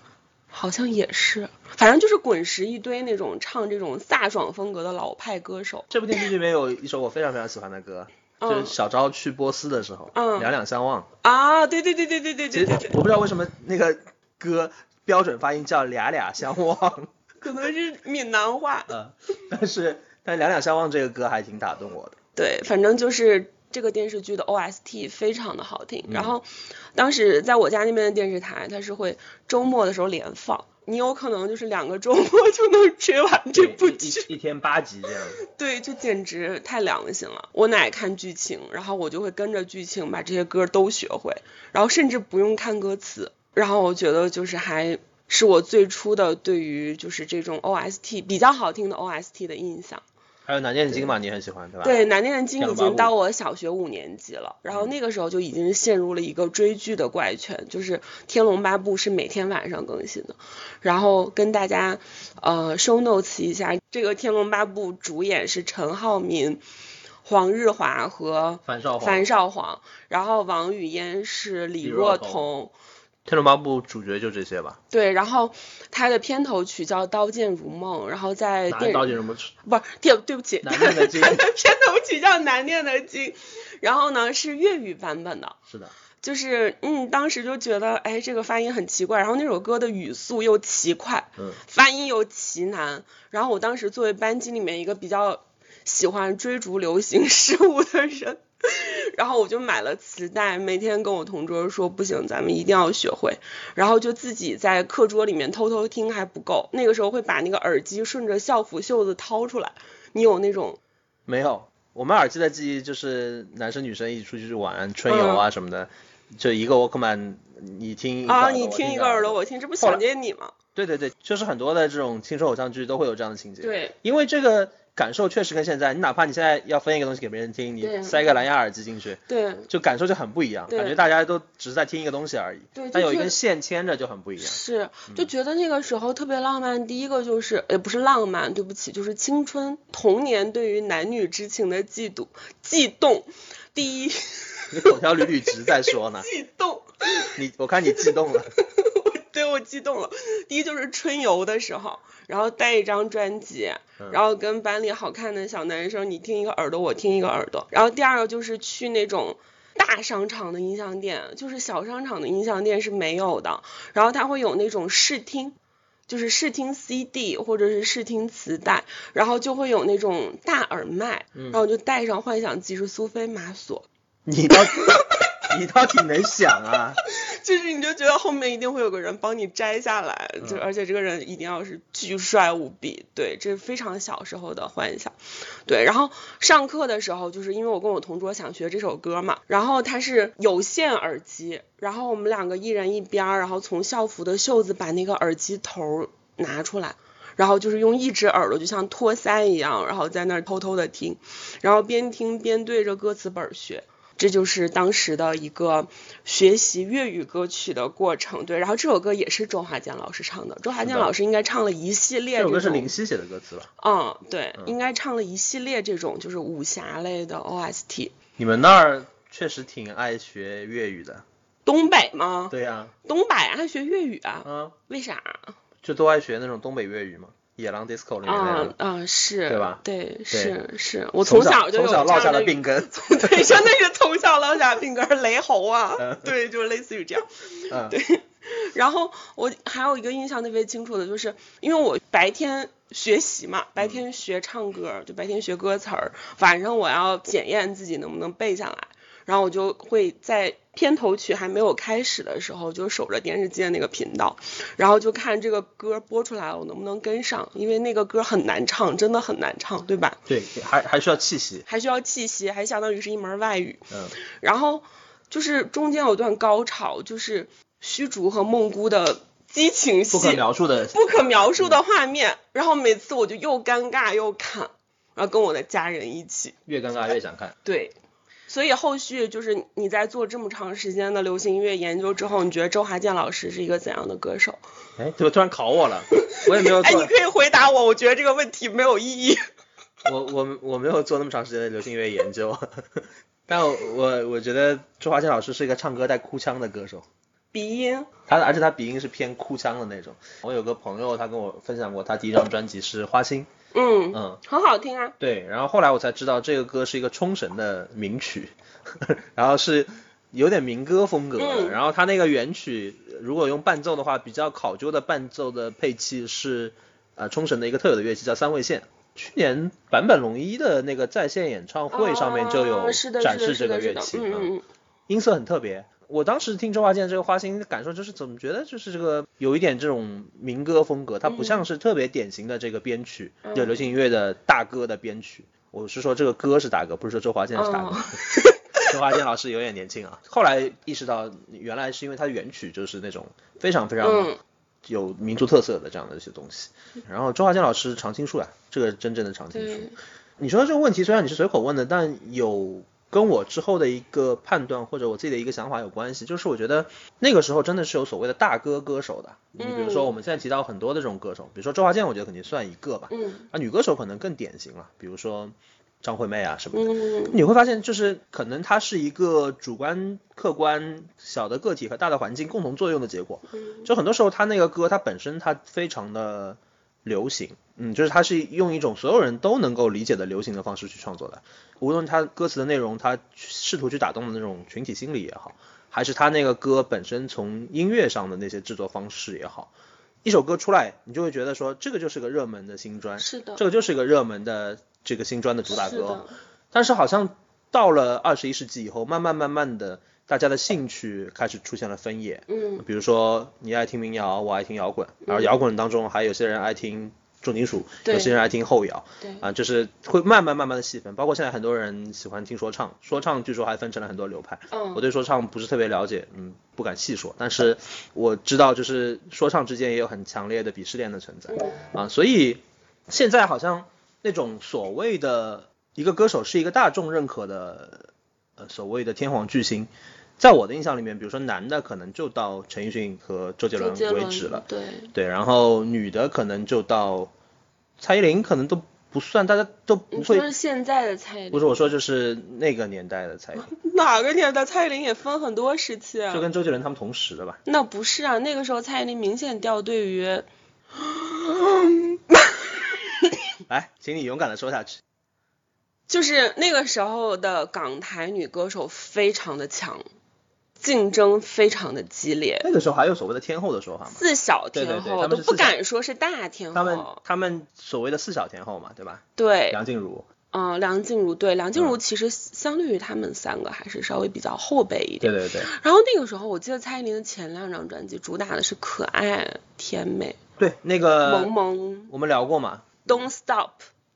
好像也是，反正就是滚石一堆那种唱这种飒爽风格的老派歌手。这部电视剧里面有一首我非常非常喜欢的歌，就是小昭去波斯的时候，嗯两两相望。啊，对对对对对对对对对，我不知道为什么那个歌标准发音叫俩俩相望，可能是闽南话。嗯，但是但两两相望这个歌还挺打动我的。对，反正就是这个电视剧的 OST 非常的好听。然嗯后当时在我家那边的电视台，它是会周末的时候连放，你有可能就是两个周末就能追完这部剧。一一天八集这样。对，就简直太良心了。我奶看剧情，然后我就会跟着剧情把这些歌都学会，然后甚至不用看歌词。然后我觉得就是还是我最初的对于就是这种 OST 比较好听的 OST 的印象。还有南念经嘛，你很喜欢对吧？对，南念经已经到我小学五年级了，然后那个时候就已经陷入了一个追剧的怪圈，就是《天龙八部》是每天晚上更新的，然后跟大家呃 show notes 一下，这个《天龙八部》主演是陈浩民、黄日华和樊少皇。樊少皇，然后王语嫣是李李若彤，天龙八部主角就这些吧。对，然后它的片头曲叫《刀剑如梦》，然后在哪电刀剑如梦？不是电对不起，难念的经它的 片头曲叫《难念的经》，然后呢是粤语版本的，是的，就是嗯，当时就觉得哎这个发音很奇怪，然后那首歌的语速又奇快，嗯，发音又奇难，然后我当时作为班级里面一个比较喜欢追逐流行 事物的人。然后我就买了磁带，每天跟我同桌说不行，咱们一定要学会。然后就自己在课桌里面偷偷听还不够，那个时候会把那个耳机顺着校服袖子掏出来。你有那种没有。我们耳机的记忆就是男生女生一起出去玩春游啊什么的，就一个 Walkman，你听一个嗯啊，你听一个耳朵，我听，这不想见你吗？对对对，就是很多的这种青春偶像剧都会有这样的情节。，对，因为这个感受确实跟现在，你哪怕你现在要分一个东西给别人听，你塞个蓝牙耳机进去，对，就感受就很不一样，感觉大家都只是在听一个东西而已。对但有一根线牵着就很不一样。是，就觉得那个时候特别浪漫。第一个就是，也不是浪漫，对不起，就是青春童年对于男女之情的嫉妒、悸动。第一，你口条捋捋直在说呢，悸动，你我看你激动了。对我激动了。第一就是春游的时候，然后带一张专辑，嗯然后跟班里好看的小男生，你听一个耳朵，我听一个耳朵。然后第二个就是去那种。大商场的音像店，就是小商场的音像店是没有的，然后它会有那种试听，就是试听 CD 或者是试听磁带，然后就会有那种大耳麦，然后我就带上，幻想自己是苏菲玛索，你倒 你倒挺能想啊。就是你就觉得后面一定会有个人帮你摘下来，就嗯而且这个人一定要是巨帅无比，对，这是非常小时候的幻想，对。然后上课的时候，就是因为我跟我同桌想学这首歌嘛，然后他是有线耳机，然后我们两个一人一边儿，然后从校服的袖子把那个耳机头儿拿出来。然后就是用一只耳朵，就像托腮一样，然后在那儿偷偷的听，然后边听边对着歌词本儿学。这就是当时的一个学习粤语歌曲的过程，对。然后这首歌也是周华健老师唱的，周华健老师应该唱了一系列这首歌是林夕写的歌词吧？嗯，对，应该唱了一系列这种就是武侠类的 OST。你们那儿确实挺爱学粤语的。东北吗？对呀、东北爱学粤语啊？啊，为啥？就都爱学那种东北粤语嘛，野狼 disco 里面那种。啊啊，是，对吧对，是是，我从小就有从小落下的了病根。对，真的是从小落下病根儿，雷猴啊嗯，对，就类似于这样。嗯，对，然后我还有一个印象特别清楚的，就是因为我白天学习嘛，白天学唱歌，就白天学歌词儿，晚上我要检验自己能不能背下来，然后我就会在片头曲还没有开始的时候，就守着电视机的那个频道，然后就看这个歌播出来了，我能不能跟上，因为那个歌很难唱，真的很难唱，对吧？对，还还需要气息。还需要气息，还相当于是一门外语。嗯，然后就是中间有段高潮，就是虚竹和梦姑的激情戏，不可描述的。不可描述的画面。然后每次我就又尴尬又看，然后跟我的家人一起。越尴尬越想看。对，所以后续就是你在做这么长时间的流行音乐研究之后，你觉得周华健老师是一个怎样的歌手？哎，怎么突然考我了？我也没有 哎，做你，可以回答我，我觉得这个问题没有意义。我我我没有做那么长时间的流行音乐研究，但我我我觉得周华健老师是一个唱歌带哭腔的歌手。鼻音，他而且他鼻音是偏哭腔的那种。我有个朋友，他跟我分享过，他第一张专辑是《花心》，嗯嗯，很好听啊。对，然后后来我才知道这个歌是一个冲绳的名曲，然后是有点民歌风格的，嗯然后它那个原曲如果用伴奏的话，比较考究的伴奏的配器是呃冲绳的一个特有的乐器叫三味线。去年坂本龙一的那个在线演唱会上面就有展示这个乐器，音色很特别。我当时听周华健这个花心，的感受就是怎么觉得就是这个有一点这种民歌风格，它不像是特别典型的这个编曲，嗯就流行音乐的大哥的编曲。我是说这个歌是大哥，不是说周华健是大哥。哦 周华健老师有点年轻啊。后来意识到，原来是因为他原曲就是那种非常非常嗯有民族特色的这样的一些东西。然后周华健老师常青树啊，这个真正的常青树对。你说这个问题虽然你是随口问的，但有跟我之后的一个判断或者我自己的一个想法有关系。就是我觉得那个时候真的是有所谓的大哥歌手的。你比如说我们现在提到很多的这种歌手，比如说周华健，我觉得肯定算一个吧。嗯啊，女歌手可能更典型了，比如说张惠妹啊什么的。嗯你会发现，就是可能它是一个主观、客观、小的个体和大的环境共同作用的结果。嗯就很多时候，她那个歌它本身它非常的流行，嗯，就是它是用一种所有人都能够理解的流行的方式去创作的。无论它歌词的内容，它试图去打动的那种群体心理也好，还是它那个歌本身从音乐上的那些制作方式也好，一首歌出来，你就会觉得说这个就是个热门的新专，是的这个就是一个热门的这个新专的主打歌是。但是好像到了二十一世纪以后，慢慢慢慢的，大家的兴趣开始出现了分野。嗯比如说你爱听民谣，我爱听摇滚，然后摇滚当中还有些人爱听重金属，对有些人爱听后摇，对啊，就是会慢慢慢慢的细分。包括现在很多人喜欢听说唱，说唱据说还分成了很多流派。嗯我对说唱不是特别了解，嗯，不敢细说，但是我知道就是说唱之间也有很强烈的鄙视链的存在。啊，所以现在好像那种所谓的一个歌手是一个大众认可的，呃，所谓的天皇巨星，在我的印象里面，比如说男的可能就到陈奕迅和周杰伦为止了，对对，然后女的可能就到蔡依林，可能都不算，大家都不会你说是。现在的蔡依林，不是我说，就是那个年代的蔡依林，哪个年代蔡依林也分很多时期啊就？跟周杰伦他们同时的吧？那不是啊，那个时候蔡依林明显掉队于 来，请你勇敢的说下去。就是那个时候的港台女歌手非常的强，竞争非常的激烈，那个时候还有所谓的天后的说法吗？四小天后都不敢说是大天后他们后。他们所谓的四小天后嘛，对吧？对，梁静茹，嗯、梁静茹对梁静茹嗯其实相对于他们三个还是稍微比较后辈一点。对对对然后那个时候我记得蔡依林的前两张专辑主打的是可爱、甜美、对，那个萌萌、我们聊过嘛 Don't Stop。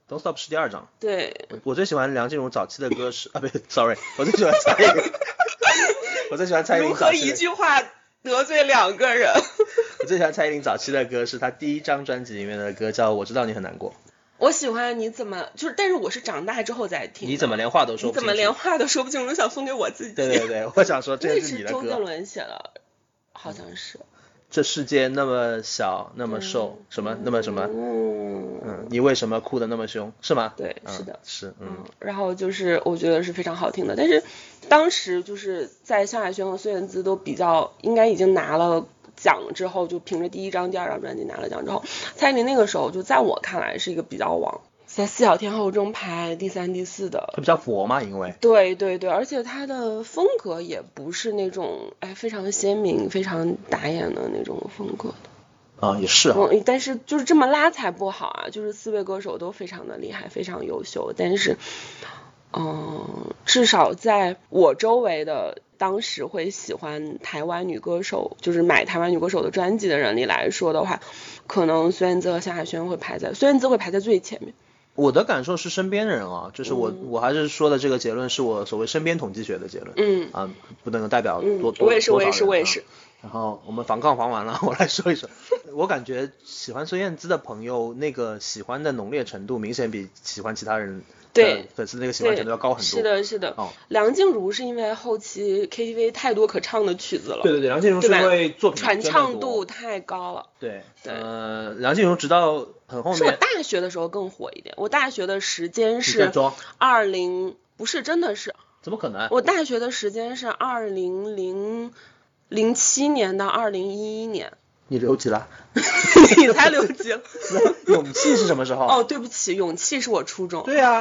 ，Don't Stop 是第二张。对，我我最喜欢梁静茹早期的歌是 啊，不对，sorry，我最喜欢蔡依林，我最喜欢蔡依林如何一句话得罪两个人？我最喜欢蔡依林早期的歌是她第一张专辑里面的歌叫《我知道你很难过》，我喜欢你怎么就是，但是我是长大之后再听。你怎么连话都说不清楚？你怎么连话都说不清楚？我想送给我自己。对对对，我想说这个是你的是周杰。伦写的，好像是。这世界那么小，那么瘦，什么那么什么，嗯，嗯，你为什么哭的那么凶？是吗？对嗯是的。是，嗯。嗯，然后就是我觉得是非常好听的，但是当时就是在萧亚轩和孙燕姿都比较应该已经拿了奖之后，就凭着第一张、第二张专辑拿了奖之后，蔡依林那个时候就在我看来是一个比较往在四小天后中排第三、第四的它比较佛嘛，因为对对对，而且他的风格也不是那种哎非常鲜明、非常打眼的那种风格的。啊也是啊，嗯，但是就是这么拉才不好啊！就是四位歌手都非常的厉害，非常优秀，但是，嗯，至少在我周围的当时会喜欢台湾女歌手，就是买台湾女歌手的专辑的人里来说的话，可能孙燕姿和萧亚轩会排在孙燕姿会排在最前面。我的感受是身边人啊，就是我、嗯我还是说的这个结论是我所谓身边统计学的结论，嗯啊，不能够代表嗯多多我也是我也是我也是。然后我们防杠防完了，我来说一说。我感觉喜欢孙燕姿的朋友，那个喜欢的浓烈程度，明显比喜欢其他人对的粉丝那个喜欢程度要高很多。是的，是的。哦梁静茹是因为后期 KTV 太多可唱的曲子了，对对对，梁静茹是因为作品传唱度太高了。对对呃，梁静茹直到很后面是我，大学的时候更火一点。我大学的时间是装，二零，不是真的是，怎么可能？我大学的时间是二零零零七年到二零一一年。你留级了？你才留级。勇气是什么时候？哦，对不起，勇气是我初中。对啊，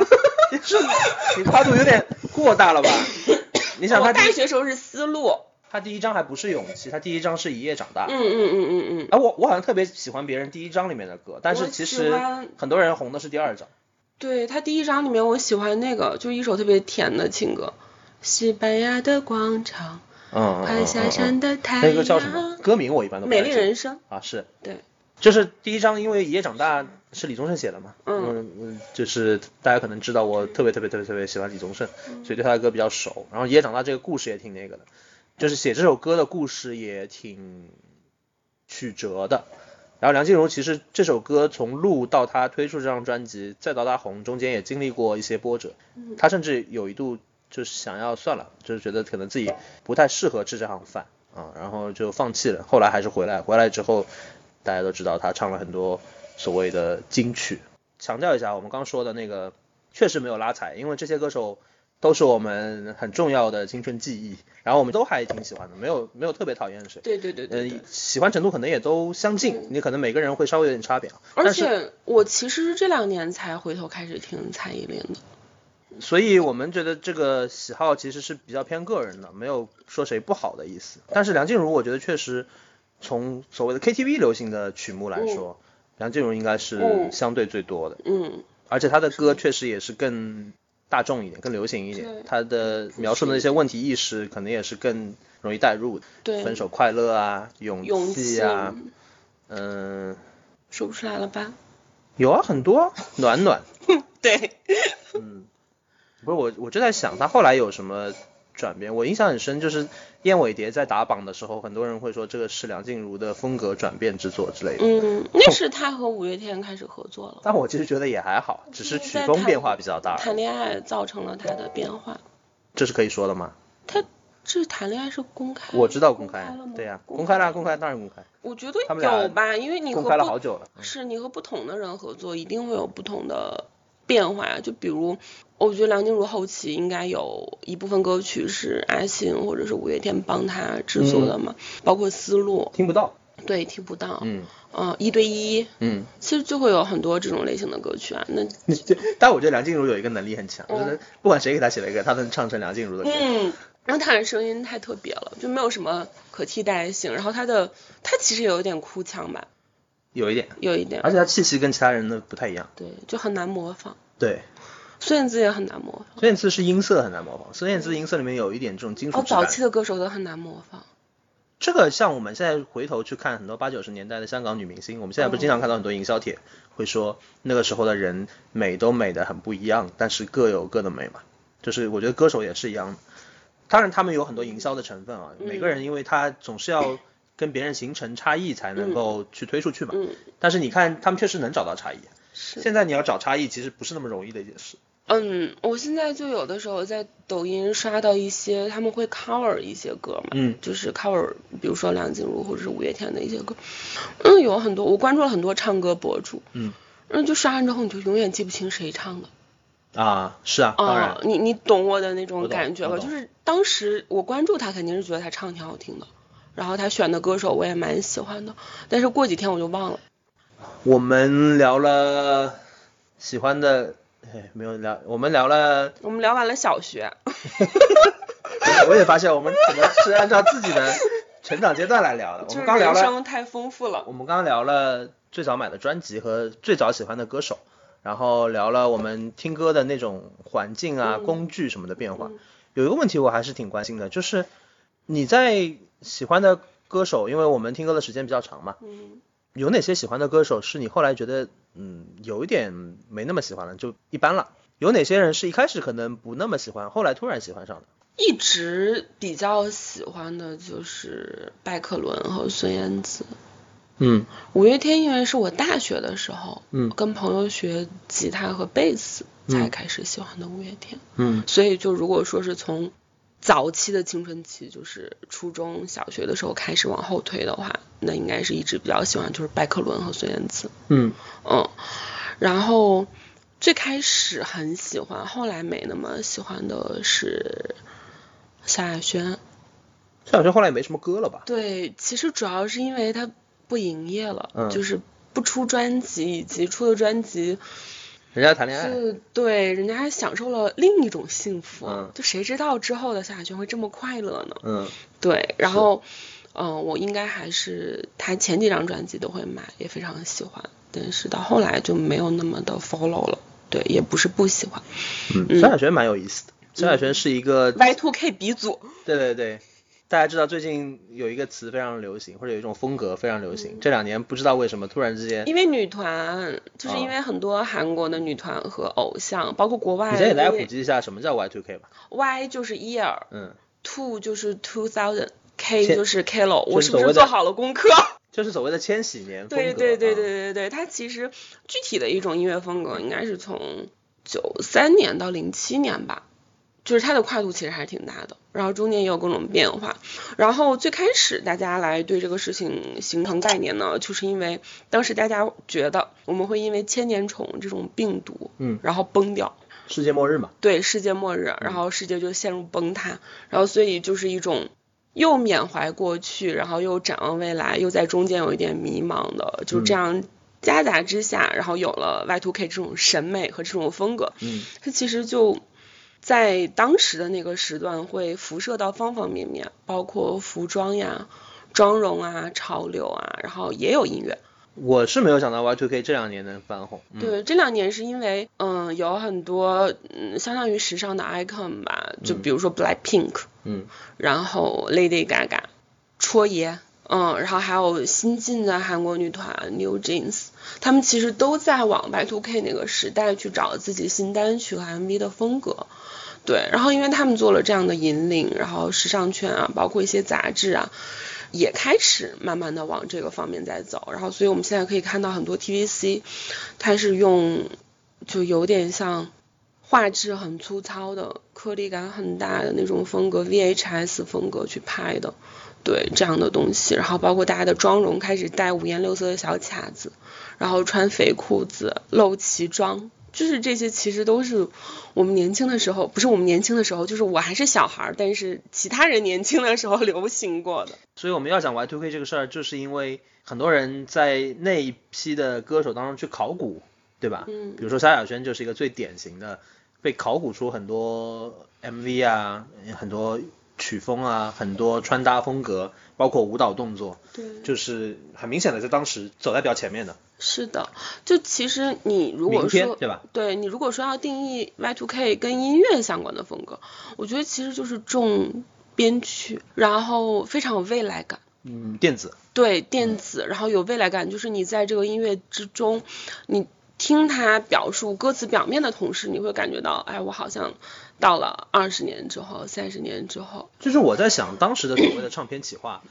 是你跨度有点过大了吧？你想他大学时候是思路。他第一章还不是勇气，他第一章是一夜长大。嗯嗯嗯嗯嗯。啊，我我好像特别喜欢别人第一章里面的歌，但是其实很多人红的是第二章。对他第一章里面，我喜欢那个，就一首特别甜的情歌，《西班牙的广场》。嗯快下山的太阳。那个叫什么？歌名我一般都。美丽人生。啊，是。对。就是第一章，因为一夜长大是李宗盛写的嘛。嗯嗯。就是大家可能知道，我特别特别特别特别喜欢李宗盛，所以对他的歌比较熟。然后一夜长大这个故事也挺那个的，就是写这首歌的故事也挺曲折的。然后梁静茹其实这首歌从录到她推出这张专辑，再到她红，中间也经历过一些波折。她甚至有一度。就是想要算了，就是觉得可能自己不太适合吃这行饭啊，然后就放弃了。后来还是回来，回来之后大家都知道他唱了很多所谓的金曲。强调一下，我们刚说的那个确实没有拉踩，因为这些歌手都是我们很重要的青春记忆，然后我们都还挺喜欢的，没有没有特别讨厌谁。对对对对。嗯，喜欢程度可能也都相近，你可能每个人会稍微有点差别。而且我其实这两年才回头开始听蔡依林的。所以我们觉得这个喜好其实是比较偏个人的，没有说谁不好的意思。但是梁静茹，我觉得确实从所谓的 KTV 流行的曲目来说，梁静茹应该是相对最多的。嗯。而且她的歌确实也是更大众一点，更流行一点。她的描述的那些问题意识，可能也是更容易代入。对。分手快乐啊，勇气啊，嗯。说不出来了吧？有啊，很多暖暖。对。嗯。不是我，我就在想他后来有什么转变。我印象很深，就是燕尾蝶在打榜的时候，很多人会说这个是梁静茹的风格转变之作之类的。嗯，那是他和五月天开始合作了。但我其实觉得也还好，只是曲风变化比较大。谈恋爱造成了他的变化。这是可以说的吗？他这谈恋爱是公开。我知道公开。对呀，公开了，公开当然公开。我觉得有吧，因为你公开了好久了。是你和不同的人合作，一定会有不同的变化。就比如。我觉得梁静茹后期应该有一部分歌曲是阿信或者是五月天帮她制作的嘛，包括思路。听不到。对，听不到。嗯。呃，一对一。嗯。其实就会有很多这种类型的歌曲啊。那。但我觉得梁静茹有一个能力很强，就是不管谁给她写了一个，她能唱成梁静茹的歌。嗯。然后她的声音太特别了，就没有什么可替代性。然后她的，她其实有一点哭腔吧。有一点。有一点。而且她气息跟其他人的不太一样。对，就很难模仿。对。孙燕姿也很难模仿。孙燕姿是音色很难模仿，孙燕姿音色里面有一点这种金属哦，早期的歌手都很难模仿。这个像我们现在回头去看很多八九十年代的香港女明星，我们现在不是经常看到很多营销帖，会说那个时候的人美都美的很不一样，但是各有各的美嘛。就是我觉得歌手也是一样的，当然他们有很多营销的成分啊，每个人因为他总是要跟别人形成差异才能够去推出去嘛。嗯。但是你看他们确实能找到差异。是。现在你要找差异其实不是那么容易的一件事。嗯，我现在就有的时候在抖音刷到一些他们会 cover 一些歌嘛，嗯，就是 cover，比如说梁静茹或者是五月天的一些歌，嗯，有很多，我关注了很多唱歌博主，嗯，嗯，就刷完之后你就永远记不清谁唱的，啊，是啊，当然，你你懂我的那种感觉吧？就是当时我关注他肯定是觉得他唱挺好听的，然后他选的歌手我也蛮喜欢的，但是过几天我就忘了。我们聊了喜欢的。哎，没有聊，我们聊了，我们聊完了小学。我也发现我们可能是按照自己的成长阶段来聊的。我们刚聊了，人生太丰富了。我们刚刚聊了最早买的专辑和最早喜欢的歌手，然后聊了我们听歌的那种环境啊、工具什么的变化。有一个问题我还是挺关心的，就是你在喜欢的歌手，因为我们听歌的时间比较长嘛。嗯。有哪些喜欢的歌手是你后来觉得嗯有一点没那么喜欢了，就一般了？有哪些人是一开始可能不那么喜欢，后来突然喜欢上的？一直比较喜欢的就是拜克伦和孙燕姿。嗯。五月天因为是我大学的时候，嗯，跟朋友学吉他和贝斯才开始喜欢的五月天。嗯。所以就如果说是从早期的青春期，就是初中小学的时候开始往后推的话，那应该是一直比较喜欢就是拜克伦和孙燕姿。嗯嗯，然后最开始很喜欢，后来没那么喜欢的是萧亚轩。萧亚轩后来也没什么歌了吧？对，其实主要是因为他不营业了，嗯就是不出专辑，以及出的专辑人家谈恋爱，是对人家还享受了另一种幸福，嗯就谁知道之后的萧亚轩会这么快乐呢？嗯对，然后，嗯、我应该还是他前几张专辑都会买，也非常喜欢，但是到后来就没有那么的 follow 了。对，也不是不喜欢。嗯，萧亚轩蛮有意思的。萧亚轩是一个，Y2K 鼻祖，对对对，大家知道最近有一个词非常流行，或者有一种风格非常流行，这两年不知道为什么突然之间，因为女团，就是因啊为很多韩国的女团和偶像，包括国外，你先给大家普及一下什么叫 Y2K 吧。Y 就是 year，嗯，two 就是 two thousand，K 就是 Kilo，我是不是做好了功课？就是所谓的千禧年风格。对对对对啊，对对，它其实具体的一种音乐风格应该是从九三年到零七年吧，就是它的跨度其实还是挺大的，然后中间也有各种变化。然后最开始大家来对这个事情形成概念呢，就是因为当时大家觉得我们会因为千年虫这种病毒，嗯，然后崩掉。世界末日嘛。对世界末日，然后世界就陷入崩塌，然后所以就是一种又缅怀过去，然后又展望未来，又在中间有一点迷茫的，就这样夹杂之下，然后有了 Y2K 这种审美和这种风格，嗯它其实就在当时的那个时段会辐射到方方面面，包括服装呀、妆容啊、潮流啊，然后也有音乐。我是没有想到 Y2K 这两年能翻红。嗯、对，这两年是因为，嗯，有很多，嗯，相当于时尚的 icon 吧，就比如说 Blackpink，嗯然后 Lady Gaga、戳爷，嗯，然后还有新晋的韩国女团 New Jeans，他们其实都在往 Y2K 那个时代去找自己新单曲和 MV 的风格。对，然后因为他们做了这样的引领，然后时尚圈啊，包括一些杂志啊，也开始慢慢的往这个方面在走。然后，所以我们现在可以看到很多 TVC，它是用就有点像画质很粗糙的、颗粒感很大的那种风格 VHS 风格去拍的，对这样的东西。然后包括大家的妆容开始戴五颜六色的小卡子，然后穿肥裤子、露脐装。就是这些，其实都是我们年轻的时候，不是我们年轻的时候，就是我还是小孩儿，但是其他人年轻的时候流行过的。所以我们要讲 Y2K 这个事儿，就是因为很多人在那一批的歌手当中去考古，对吧？嗯比如说萧亚轩就是一个最典型的，被考古出很多 MV 啊，很多曲风啊，很多穿搭风格，包括舞蹈动作，对，就是很明显的在当时走在比较前面的。是的，就其实你如果说对吧？对你如果说要定义 Y2K 跟音乐相关的风格，我觉得其实就是重编曲，然后非常有未来感。嗯，电子，对电子，然后有未来感，就是你在这个音乐之中，你听它表述歌词表面的同时，你会感觉到，哎，我好像到了二十年之后、三十年之后，就是我在想当时的所谓的唱片企划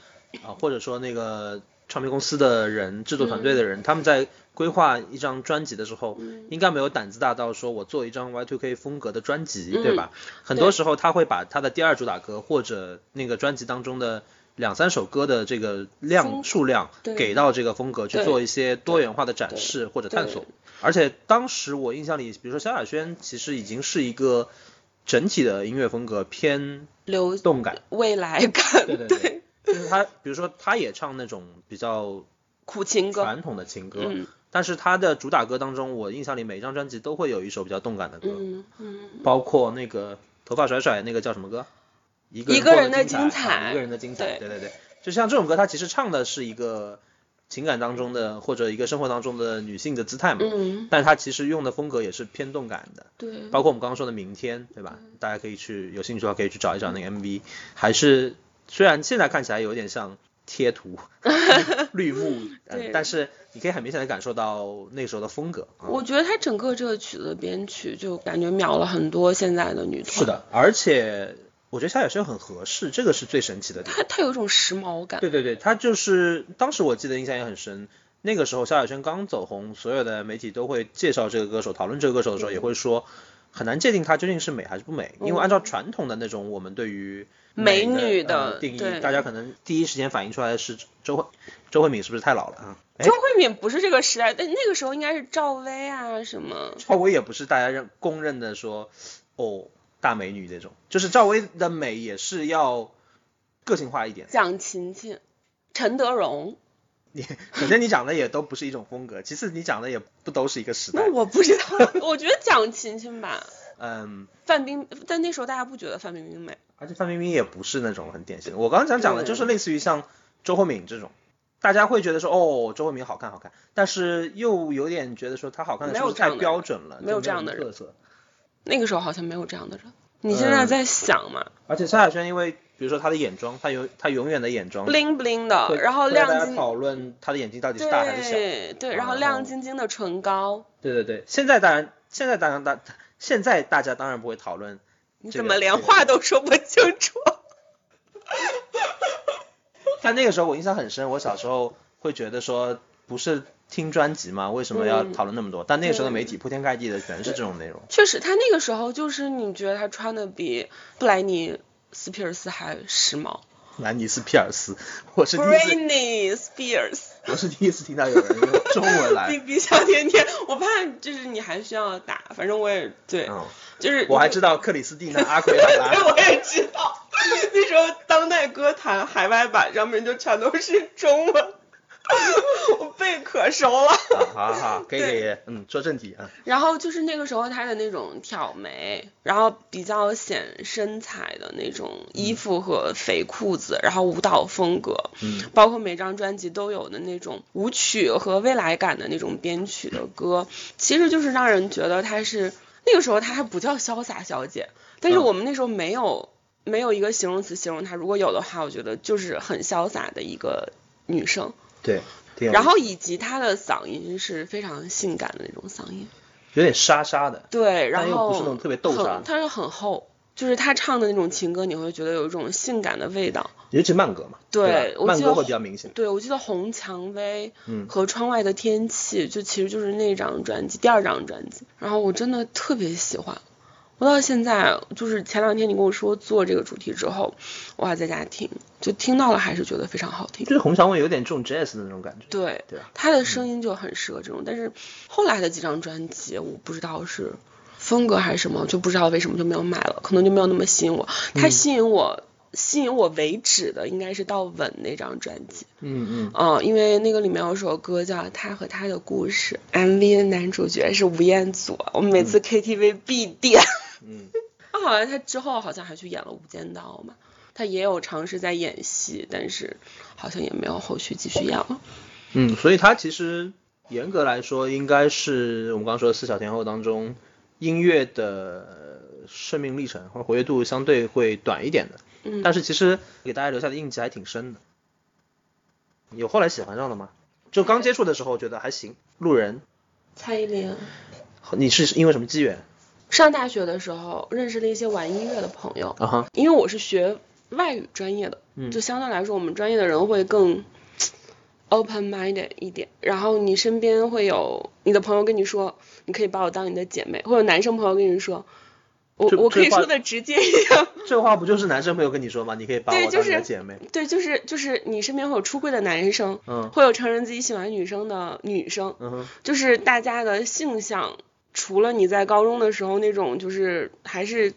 啊，或者说那个唱片公司的人、制作团队的人，他们在规划一张专辑的时候，应该没有胆子大到说我做一张 Y2K 风格的专辑，对吧？很多时候他会把他的第二主打歌或者那个专辑当中的两三首歌的这个量数量给到这个风格去做一些多元化的展示或者探索。而且当时我印象里，比如说萧亚轩，其实已经是一个整体的音乐风格偏流动感。未来感，对对对，就是他，比如说他也唱那种比较苦情歌，传统的情歌，嗯。但是他的主打歌当中，我印象里每一张专辑都会有一首比较动感的歌，嗯嗯，包括那个头发甩甩那个叫什么歌？一个一个人的精精彩啊一个人的精彩，对。对对对，就像这种歌，它其实唱的是一个情感当中的或者一个生活当中的女性的姿态嘛，嗯，但她其实用的风格也是偏动感的，对，包括我们刚刚说的明天，对吧？大家可以去有兴趣的话可以去找一找那个 MV，还是虽然现在看起来有点像贴图、绿幕，但是你可以很明显的感受到那时候的风格。啊我觉得他整个这个曲子的编曲就感觉秒了很多现在的女团，是，的，而且我觉得萧亚轩很合适，这个是最神奇的点。它它有一种时髦感，对对对，他就是当时我记得印象也很深。那个时候萧亚轩刚走红，所有的媒体都会介绍这个歌手，讨论这个歌手的时候，也会说很难界定他究竟是美还是不美，因为按照传统的那种我们对于美女的呃定义，大家可能第一时间反映出来的是周慧周慧敏是不是太老了啊？哎周，慧敏不是这个时代，但那个时候应该是赵薇啊什么，赵薇也不是大家认公认的说哦大美女那种，就是赵薇的美也是要个性化一点。蒋勤勤、陈德容，你首先你讲的也都不是一种风格，其次你讲的也不都是一个时代那。我不知道，我觉得蒋勤勤吧，嗯，范冰，但那时候大家不觉得范冰冰美。而且范冰冰也不是那种很典型的。我刚刚想讲的就是类似于像周慧敏这种，大家会觉得说哦，周慧敏好看好看，但是又有点觉得说她好看的是不是太标准了，没有这样的人特色。那个时候好像没有这样的人。你现在嗯在想嘛而且萧亚轩因为比如说她的眼妆，她有她永远的眼妆，bling bling 的，然后亮晶，家讨论她的眼睛到底是大还是小。对对，然后亮晶晶的唇膏，对对对，现在当然现在当然大现在大家当然不会讨论你这个怎么连话都说不清楚？但那个时候我印象很深，我小时候会觉得说，不是听专辑吗？为什么要嗯讨论那么多？但那个时候的媒体铺天盖地的全是这种内容。确实，他那个时候就是你觉得他穿的比布莱尼斯皮尔斯还时髦莱尼斯皮尔斯，我是第一次，，Britney Spears。我是第一次听到有人用中文比来。比小甜甜，我怕就是你还需要打，反正我也对，嗯，就是我还知道克里斯蒂娜、阿奎海拉。我也知道，那时候当代歌坛海外版上面就全都是中文，我背可熟了。啊，好好好，可以可以，嗯，说正题啊。然后就是那个时候他的那种挑眉，然后比较显身材的那种衣服和肥裤子，然后舞蹈风格，嗯，包括每张专辑都有的那种舞曲和未来感的那种编曲的歌，其实就是让人觉得她是那个时候她还不叫潇洒小姐，但是嗯我们那时候没有没有一个形容词形容她，如果有的话，我觉得就是很潇洒的一个女生。对，然后以及他的嗓音是非常性感的那种嗓音，有点沙沙的。对，然后但又不是那种特别豆沙很它是很厚。就是他唱的那种情歌，你会觉得有一种性感的味道。尤其慢歌嘛，对慢歌会比较明显。对，我记得《红蔷薇》嗯和《窗外的天气》，就其实就是那张专辑，第二张专辑。然后我真的特别喜欢，我到现在就是前两天你跟我说做这个主题之后，我还在家听，就听到了还是觉得非常好听。就是红蔷薇有点这种 jazz 的那种感觉。对，对啊他的声音就很适合这种，但是后来的几张专辑，我不知道是风格还是什么，就不知道为什么就没有买了，可能就没有那么吸引我。他嗯吸引我、吸引我为止的应该是到《吻》那张专辑，嗯嗯。嗯，因为那个里面有首歌叫《他和他的故事》，MV 的男主角是吴彦祖，我们每次 KTV 必点。嗯，他好像他之后好像还去演了《无间道》嘛，他也有尝试在演戏，但是好像也没有后续继续演了。嗯，所以他其实严格来说，应该是我们刚刚说的四小天后当中，音乐的生命历程或者活跃度相对会短一点的。嗯，但是其实给大家留下的印记还挺深的。有后来喜欢上的吗？就刚接触的时候觉得还行，路人。蔡依林。你是因为什么机缘？上大学的时候认识了一些玩音乐的朋友，啊哈，因为我是学外语专业的，嗯就相对来说我们专业的人会更 open minded 一点。然后你身边会有你的朋友跟你说，你可以把我当你的姐妹，或者男生朋友跟你说，我我可以说的直接一点，这话不就是男生朋友跟你说吗？你可以把我当你的姐妹。对，就是就是你身边会有出柜的男生，嗯会有承认自己喜欢女生的女生，就是大家的性向，除了你在高中的时候那种，就是还是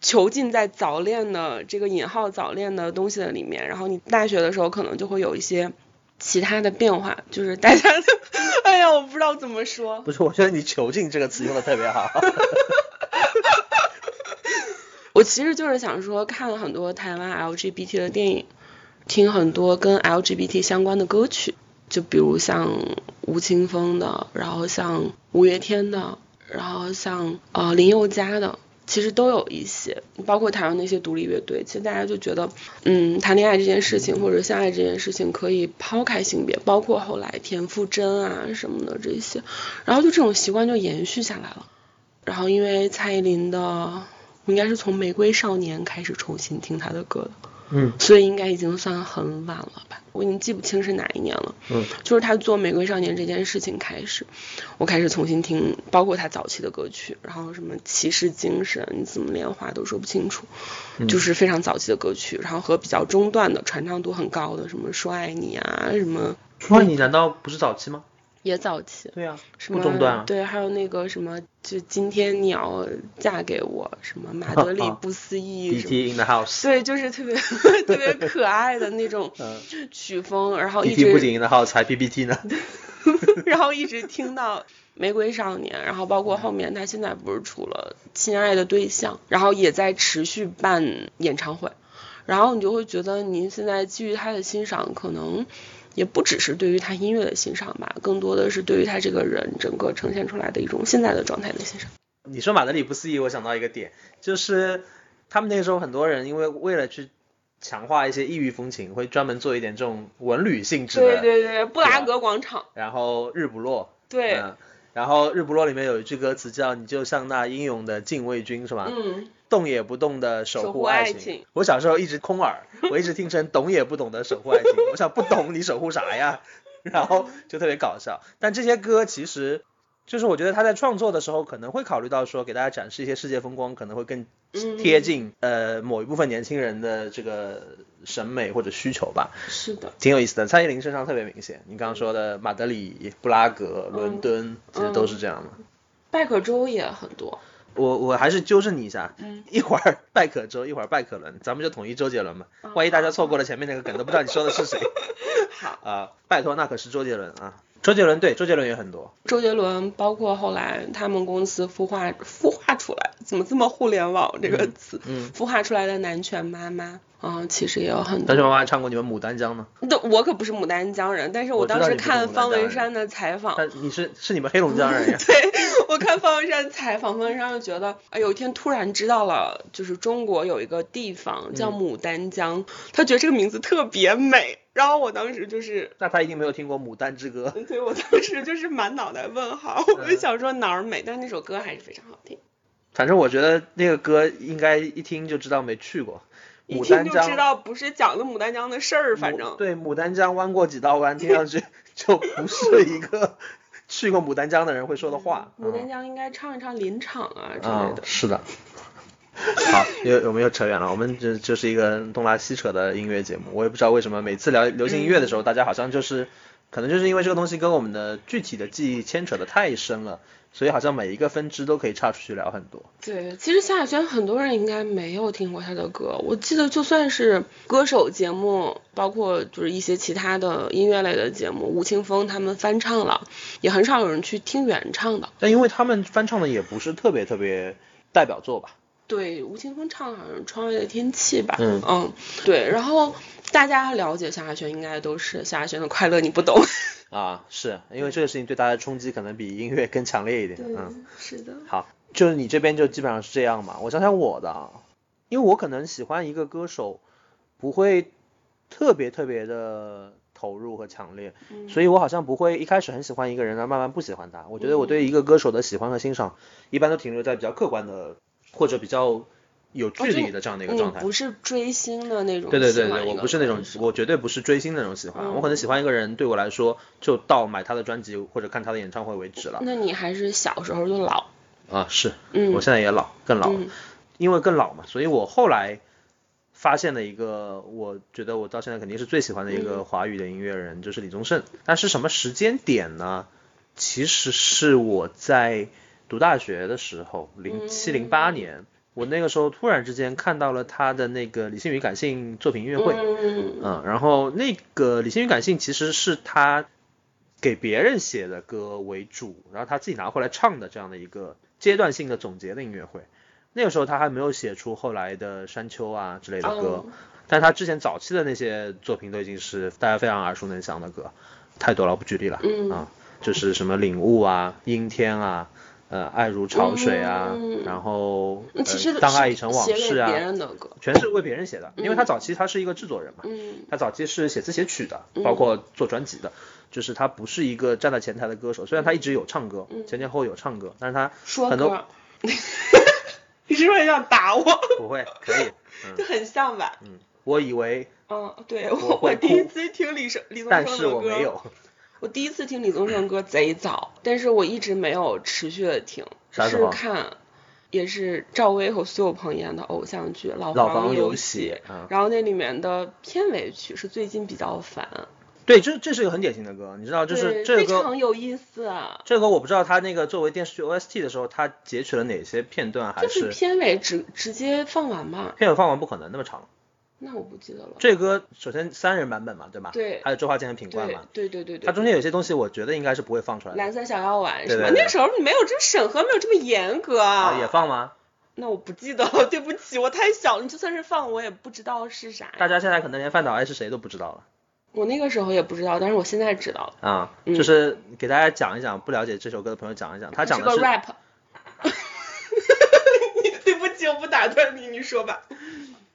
囚禁在早恋的这个引号早恋的东西的里面，然后你大学的时候可能就会有一些其他的变化，就是大家的，哎呀，我不知道怎么说，不是，我觉得你“囚禁”这个词用的特别好。我其实就是想说，看了很多台湾 LGBT 的电影，听很多跟 LGBT 相关的歌曲，就比如像吴青峰的，然后像五月天的，然后像呃林宥嘉的，其实都有一些，包括台湾那些独立乐队，其实大家就觉得，嗯，谈恋爱这件事情或者相爱这件事情可以抛开性别，包括后来田馥甄啊什么的这些，然后就这种习惯就延续下来了。然后因为蔡依林的，我应该是从《玫瑰少年》开始重新听她的歌的，嗯所以应该已经算很晚了吧，我已经记不清是哪一年了。嗯，就是他做《玫瑰少年》这件事情开始，我开始重新听，包括他早期的歌曲，然后什么骑士精神，你怎么连话都说不清楚，就是非常早期的歌曲，然后和比较中段的传唱度很高的，什么说爱你啊，什么说爱你难道不是早期吗？也早期。对啊，什么不中断啊。对，还有那个什么，就今天你要嫁给我，什么马德里 不思议什么。BT in the house。对，就是特别 特别可爱的那种嗯曲风，然后一 BT 不直仅 in the house，还 PPT 呢。然后一直听到玫瑰少年，然后包括后面他现在不是出了亲爱的对象，然后也在持续办演唱会，然后你就会觉得您现在基于他的欣赏，可能也不只是对于他音乐的欣赏吧，更多的是对于他这个人整个呈现出来的一种现在的状态的欣赏。你说马德里不思议，我想到一个点，就是他们那个时候很多人因为为了去强化一些异域风情，会专门做一点这种文旅性质的，对对对，布拉格广场，然后日不落，对，嗯，然后日不落里面有一句歌词叫“你就像那英勇的禁卫军”，是吧？嗯，动也不动的守守护爱情我小时候一直空耳，我一直听成懂也不懂的守护爱情，我想不懂你守护啥呀？然后就特别搞笑。但这些歌其实就是我觉得他在创作的时候可能会考虑到说给大家展示一些世界风光，可能会更嗯贴近呃某一部分年轻人的这个审美或者需求吧，是的，挺有意思的。蔡依林身上特别明显，你刚刚说的马德里、布拉格、伦敦，其实都是这样的。拜可周也很多，我我还是纠正你一下，嗯一会儿 拜可周，一会儿拜可伦，咱们就统一周杰伦吧。万一大家错过了前面那个梗，都不知道你说的是谁 好。啊、拜托，那可是周杰伦啊。周杰伦对，周杰伦也很多。周杰伦，包括后来他们公司孵化孵化出来，怎么这么互联网这个词？嗯，孵化出来的南拳妈妈，啊、其实也有很多。但是妈妈还唱过你们牡丹江呢。对，我可不是牡丹江人，但是我当时看方文山的采访，但你是是你们黑龙江人呀？对我看方文山采访，方文山就觉得，哎，有一天突然知道了，就是中国有一个地方叫牡丹江，他觉得这个名字特别美，然后我当时就是。那他一定没有听过《牡丹之歌》。对，我当时就是满脑袋问号，我就想说哪儿美，但是那首歌还是非常好听。反正我觉得那个歌应该一听就知道没去过。一听牡丹江就知道不是讲的牡丹江的事儿，反正对牡丹江弯过几道弯，听上去 就不是一个 去过牡丹江的人会说的话。牡丹嗯江应该唱一唱林场啊之啊类的。是的。好，又我们又扯远了，我们这就是一个东拉西扯的音乐节目。我也不知道为什么每次聊流行音乐的时候，大家好像就是，可能就是因为这个东西跟我们的具体的记忆牵扯的太深了，所以好像每一个分支都可以岔出去聊很多。对，其实萧亚轩很多人应该没有听过他的歌。我记得就算是歌手节目，包括就是一些其他的音乐类的节目，吴青峰他们翻唱了，也很少有人去听原唱的。但因为他们翻唱的也不是特别特别代表作吧，对，吴青峰唱的好像是《窗外的天气》吧？嗯嗯对。然后大家了解萧亚轩，应该都是萧亚轩的《快乐你不懂》。啊，是因为这个事情对大家冲击可能比音乐更强烈一点。嗯，是的。好，就是你这边就基本上是这样嘛。我想想我的啊，因为我可能喜欢一个歌手，不会特别特别的投入和强烈，嗯所以我好像不会一开始很喜欢一个人，然后慢慢不喜欢他。我觉得我对一个歌手的喜欢和欣赏，一般都停留在比较客观的或者比较有距离的这样的一个状态。你不是追星的那种对对对对，我不是那种我绝对不是追星的那种喜欢，嗯我可能喜欢一个人，对我来说就到买他的专辑或者看他的演唱会为止了。那你还是小时候就老，啊，是，嗯我现在也老，更老了，嗯因为更老嘛，所以我后来发现了一个，我觉得我到现在肯定是最喜欢的一嗯个华语的音乐人，就是李宗盛。但是什么时间点呢？其实是我在读大学的时候，零七零八年，我那个时候突然之间看到了他的那个理性与感性作品音乐会，嗯嗯，然后那个理性与感性其实是他给别人写的歌为主，然后他自己拿回来唱的这样的一个阶段性的总结的音乐会。那个时候他还没有写出后来的山丘啊之类的歌，哦但他之前早期的那些作品都已经是大家非常耳熟能详的歌，太多了，不举例了、嗯啊，就是什么领悟啊、阴天啊。呃，爱如潮水啊，嗯然后、当爱已成往事啊，全是为别人写的，因为他早期他是一个制作人嘛，嗯他早期是写词写曲的，包括做专辑的，就是他不是一个站在前台的歌手，虽然他一直有唱歌，前前后后有唱歌，但是他说很多。你是不是想打我？不会可以，就很像吧？嗯我以为，嗯，对我我第一次听李生李宗但是盛的歌，我没有，我第一次听李宗盛歌贼早，但是我一直没有持续的听，是看。也是赵薇和苏有朋演的偶像剧《老老房有有喜嗯然后那里面的片尾曲是最近比较烦，对，这这是一个很典型的歌，你知道，就是这个歌，非常有意思啊。这个我不知道他那个作为电视剧 OST 的时候，他截取了哪些片段，还就是片尾直直接放完嘛？片尾放完不可能那么长。那我不记得了。这歌首先三人版本嘛，对吧？对还有周华健和品冠嘛，对对对对。它中间有些东西我觉得应该是不会放出来的。蓝色小药丸是吧？对对对那时候没有这审核，没有这么严格啊，也放吗？那我不记得了，对不起，我太小了，你就算是放，我也不知道是啥。大家现在可能连范岛爱是谁都不知道了我那个时候也不知道，但是我现在知道了。啊，嗯就是给大家讲一讲，不了解这首歌的朋友讲一讲，他讲是个的 rap。你对不起，我不打断你，你说吧。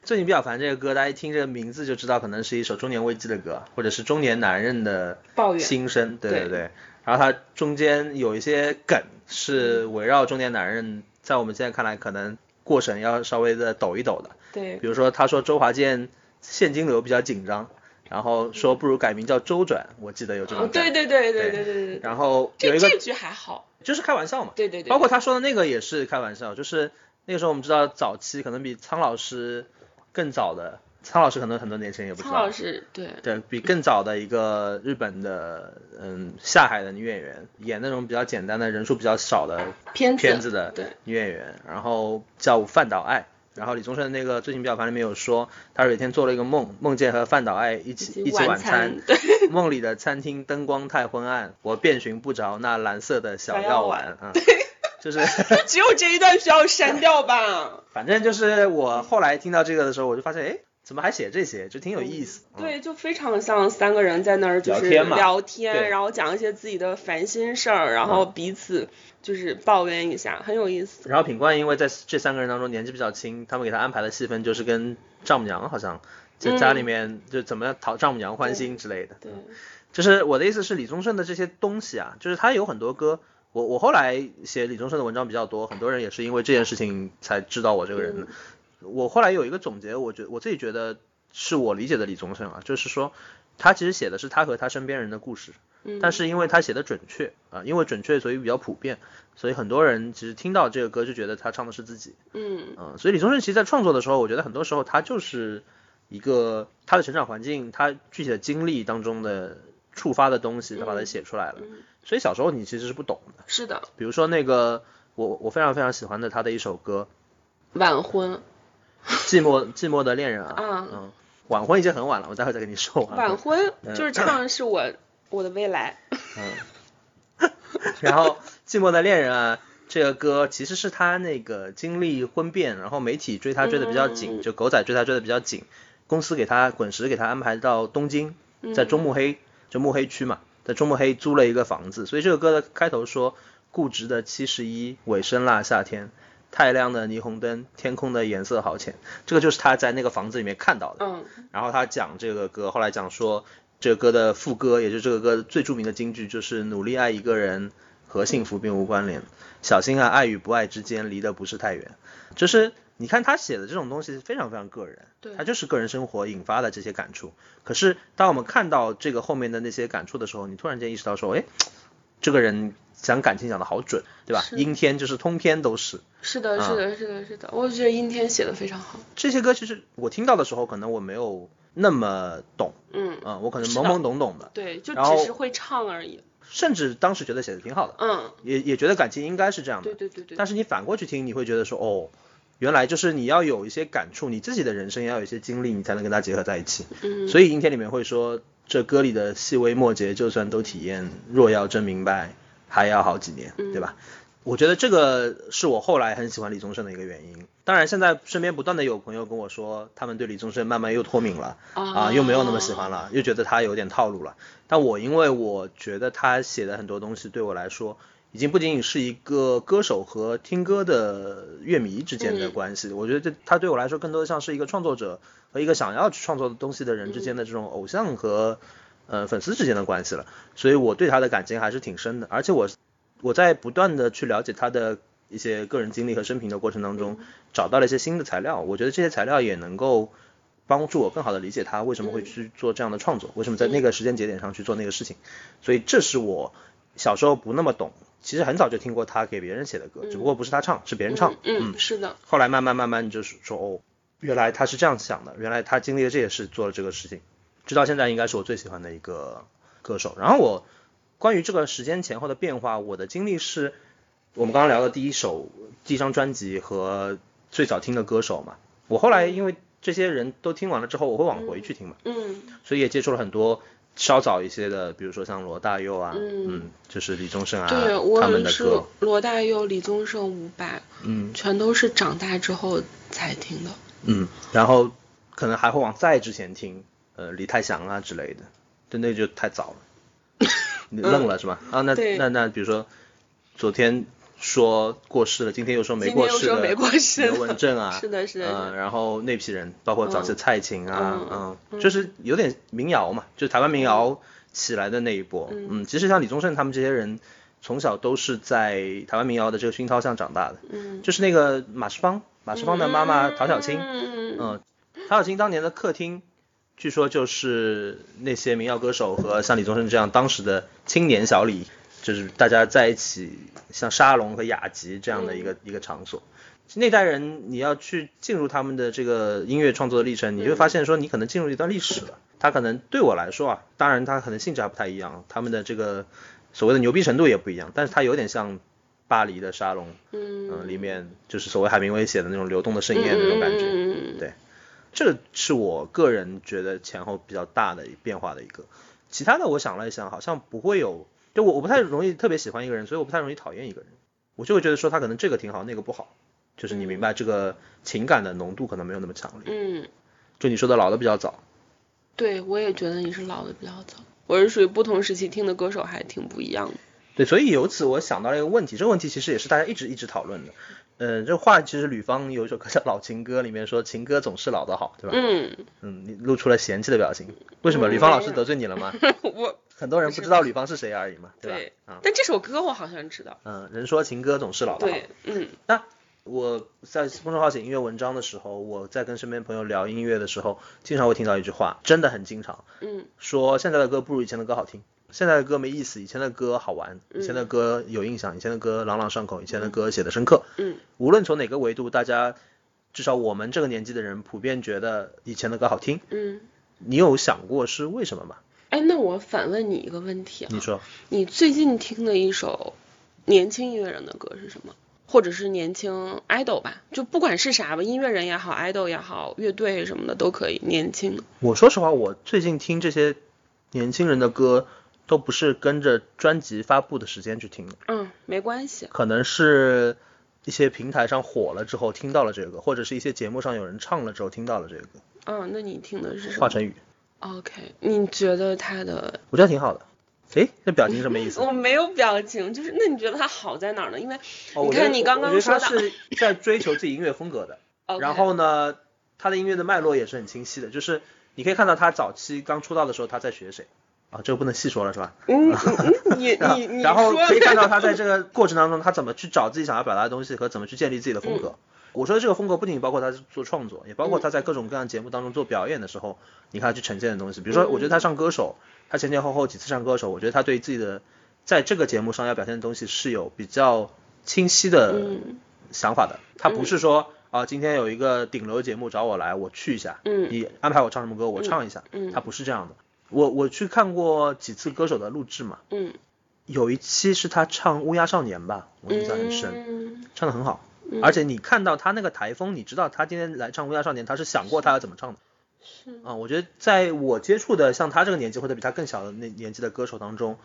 最近比较烦这个歌大家一听这个名字就知道可能是一首中年危机的歌或者是中年男人的抱怨心声对对对。然后他中间有一些梗是围绕中年男人在我们现在看来可能过程要稍微的抖一抖的对。比如说他说周华健现金流比较紧张然后说不如改名叫周转我记得有这种对对对对对对对然后有一个这这句还好。就是开玩笑嘛对对对包括他说的那个也是开玩笑就是那个时候我们知道早期可能比苍老师更早的，苍老师可能很多年前也不知苍老道，师对。对比更早的一个日本的嗯下海的女演员，演那种比较简单的人数比较少的片子片子的对女演员，然后叫饭岛爱。然后李宗盛那个最近比较烦里面有说，他有一天做了一个梦，梦见和范岛爱一起一起晚餐，对，梦里的餐厅灯光太昏暗，我遍寻不着那蓝色的小药丸啊，就是 只有这一段需要删掉吧？反正就是我后来听到这个的时候，我就发现，哎，怎么还写这些，就挺有意思。嗯对，就非常像三个人在那儿就是聊天嘛聊对天，然后讲一些自己的烦心事儿，然后彼此就是抱怨一下，很有意思。然后品冠因为在这三个人当中年纪比较轻，他们给他安排的戏份就是跟丈母娘好像在家里面就怎么讨丈母娘欢心之类的。对，就是我的意思是李宗盛的这些东西啊，就是他有很多歌，我我后来写李宗盛的文章比较多，很多人也是因为这件事情才知道我这个人的。我后来有一个总结，我觉我自己觉得是我理解的李宗盛啊，就是说他其实写的是他和他身边人的故事，嗯但是因为他写的准确啊、因为准确所以比较普遍，所以很多人其实听到这个歌就觉得他唱的是自己，嗯嗯，所以李宗盛其实在创作的时候，我觉得很多时候他就是一个他的成长环境，他具体的经历当中的触发的东西，他把它写出来了。嗯，所以小时候你其实是不懂的，是的，比如说那个我我非常非常喜欢的他的一首歌。晚婚《寂寞寂寞的恋人》啊，啊，嗯，晚婚已经很晚了，我待会再跟你说晚晚婚。就是唱的是我我的未来。嗯，然后《寂寞的恋人》啊，这个歌其实是他那个经历婚变，然后媒体追他追的比较紧，嗯。就狗仔追他追的比较紧，公司给他滚石给他安排到东京，嗯。在中目黑，就目黑区嘛，在中目黑租了一个房子，所以这个歌的开头说固执的七十一，尾声啦夏天。太亮的霓虹灯，天空的颜色好浅，这个就是他在那个房子里面看到的。嗯然后他讲这个歌，后来讲说这个歌的副歌，也就是这个歌最著名的金句，就是努力爱一个人和幸福并无关联，小心啊，爱与不爱之间离得不是太远。就是你看他写的这种东西非常非常个人，对他就是个人生活引发的这些感触。可是当我们看到这个后面的那些感触的时候，你突然间意识到说，哎，这个人讲感情讲的好准，对吧？阴天就是通篇都是。是的，是的，是的，是的，我觉得阴天写的非常好。这些歌其实我听到的时候，可能我没有那么懂，嗯，嗯，我可能懵懵懂懂的，对，就只是会唱而已。甚至当时觉得写的挺好的，嗯，也也觉得感情应该是这样的。对对对对。但是你反过去听，你会觉得说，哦，原来就是你要有一些感触，你自己的人生也要有一些经历，你才能跟他结合在一起。嗯，所以阴天里面会说，这歌里的细微末节，就算都体验，若要真明白，还要好几年，嗯对吧？我觉得这个是我后来很喜欢李宗盛的一个原因。当然，现在身边不断的有朋友跟我说，他们对李宗盛慢慢又脱敏了。啊，又没有那么喜欢了，又觉得他有点套路了。但我因为我觉得他写的很多东西对我来说，已经不仅仅是一个歌手和听歌的乐迷之间的关系，我觉得这他对我来说更多的像是一个创作者和一个想要去创作的东西的人之间的这种偶像和呃粉丝之间的关系了。所以我对他的感情还是挺深的，而且我我在不断的去了解他的一些个人经历和生平的过程当中，找到了一些新的材料，我觉得这些材料也能够。帮助我更好的理解他为什么会去做这样的创作，为什么在那个时间节点上去做那个事情，所以这是我小时候不那么懂，其实很早就听过他给别人写的歌，只不过不是他唱，是别人唱。嗯，嗯，是的。后来慢慢慢慢就是说，哦，原来他是这样想的，原来他经历了这些事，做了这个事情。直到现在应该是我最喜欢的一个歌手。然后我关于这个时间前后的变化，我的经历是，我们刚刚聊的第一首第一张专辑和最早听的歌手嘛。我后来因为这些人都听完了之后，我会往回去听嘛，嗯所以也接触了很多稍早一些的，比如说像罗大佑啊，嗯。就是李宗盛啊对，我他们的歌，罗大佑、李宗盛、伍佰，嗯。全都是长大之后才听的。嗯，然后可能还会往再之前听，呃，李泰祥啊之类的，就那就太早了，你 愣了是吧？啊，那那那比如说昨天说过世了，今天又说没过世没过世刘文正啊，是的是的嗯、然后那批人，包括早期的蔡琴啊，嗯嗯，就是有点民谣嘛，就台湾民谣起来的那一波，嗯，其实像李宗盛他们这些人。从小都是在台湾民谣的这个熏陶下长大的，嗯，就是那个马世芳，马世芳的妈妈陶小青，嗯。嗯，陶小青当年的客厅，据说就是那些民谣歌手和像李宗盛这样当时的青年小李，就是大家在一起像沙龙和雅集这样的一个、一个场所。那代人你要去进入他们的这个音乐创作的历程，你会发现说你可能进入一段历史了。他可能对我来说啊，当然他可能性质还不太一样，他们的这个所谓的牛逼程度也不一样，但是他有点像巴黎的沙龙，嗯嗯、里面就是所谓海明威写的那种流动的盛宴那种感觉。嗯对这个是我个人觉得前后比较大的变化的一个。其他的我想了一想，好像不会有，就我我不太容易特别喜欢一个人，所以我不太容易讨厌一个人。我就会觉得说他可能这个挺好，那个不好，就是你明白这个情感的浓度可能没有那么强烈。嗯，就你说的老的比较早，对，我也觉得你是老的比较早，我是属于不同时期听的歌手还挺不一样的。对，所以由此我想到了一个问题，这个问题其实也是大家一直一直讨论的。嗯、这话其实吕方有一首歌叫《老情歌》，里面说情歌总是老的好，对吧？嗯，嗯，你露出了嫌弃的表情，为什么？吕方老师得罪你了吗？我很多人不知道吕方是谁而已嘛，对吧？对啊，但这首歌我好像知道。嗯，人说情歌总是老的好。对，嗯那我在公众号写音乐文章的时候，我在跟身边朋友聊音乐的时候，经常会听到一句话，真的很经常，嗯说现在的歌不如以前的歌好听，现在的歌没意思，以前的歌好玩，以前的歌有印象，以前的歌朗朗上口，以前的歌写的深刻。嗯无论从哪个维度，大家至少我们这个年纪的人普遍觉得以前的歌好听。嗯。你有想过是为什么吗？哎，那我反问你一个问题啊，你说，你最近听的一首年轻音乐人的歌是什么？或者是年轻 idol 吧，就不管是啥吧，音乐人也好，idol 也好，乐队什么的都可以，年轻。我说实话，我最近听这些年轻人的歌，都不是跟着专辑发布的时间去听的，嗯，没关系。可能是一些平台上火了之后听到了这个，或者是一些节目上有人唱了之后听到了这个歌。嗯，那你听的是什么华晨宇，？OK，你觉得他的？我觉得挺好的。诶，那表情什么意思？我没有表情，就是那你觉得他好在哪儿呢？因为你看你刚刚说的他是在追求自己音乐风格的。然后呢，他的音乐的脉络也是很清晰的，就是你可以看到他早期刚出道的时候他在学谁啊，这个不能细说了是吧？你你你然后说可以看到 他在这个过程当中，他怎么去找自己想要表达的东西和怎么去建立自己的风格。嗯我说的这个风格不仅包括他做创作，也包括他在各种各样节目当中做表演的时候，你看他去呈现的东西。比如说，我觉得他上歌手，他前前后后几次上歌手，我觉得他对自己的在这个节目上要表现的东西是有比较清晰的嗯想法的。他不是说啊、今天有一个顶流节目找我来，我去一下，嗯你安排我唱什么歌，我唱一下。嗯他不是这样的。我我去看过几次歌手的录制嘛，嗯有一期是他唱《乌鸦少年》吧，我印象很深，嗯唱的很好。而且你看到他那个台风，你知道他今天来唱《乌鸦少年》，他是想过他要怎么唱的。是啊，我觉得在我接触的像他这个年纪或者比他更小的那年纪的歌手当中，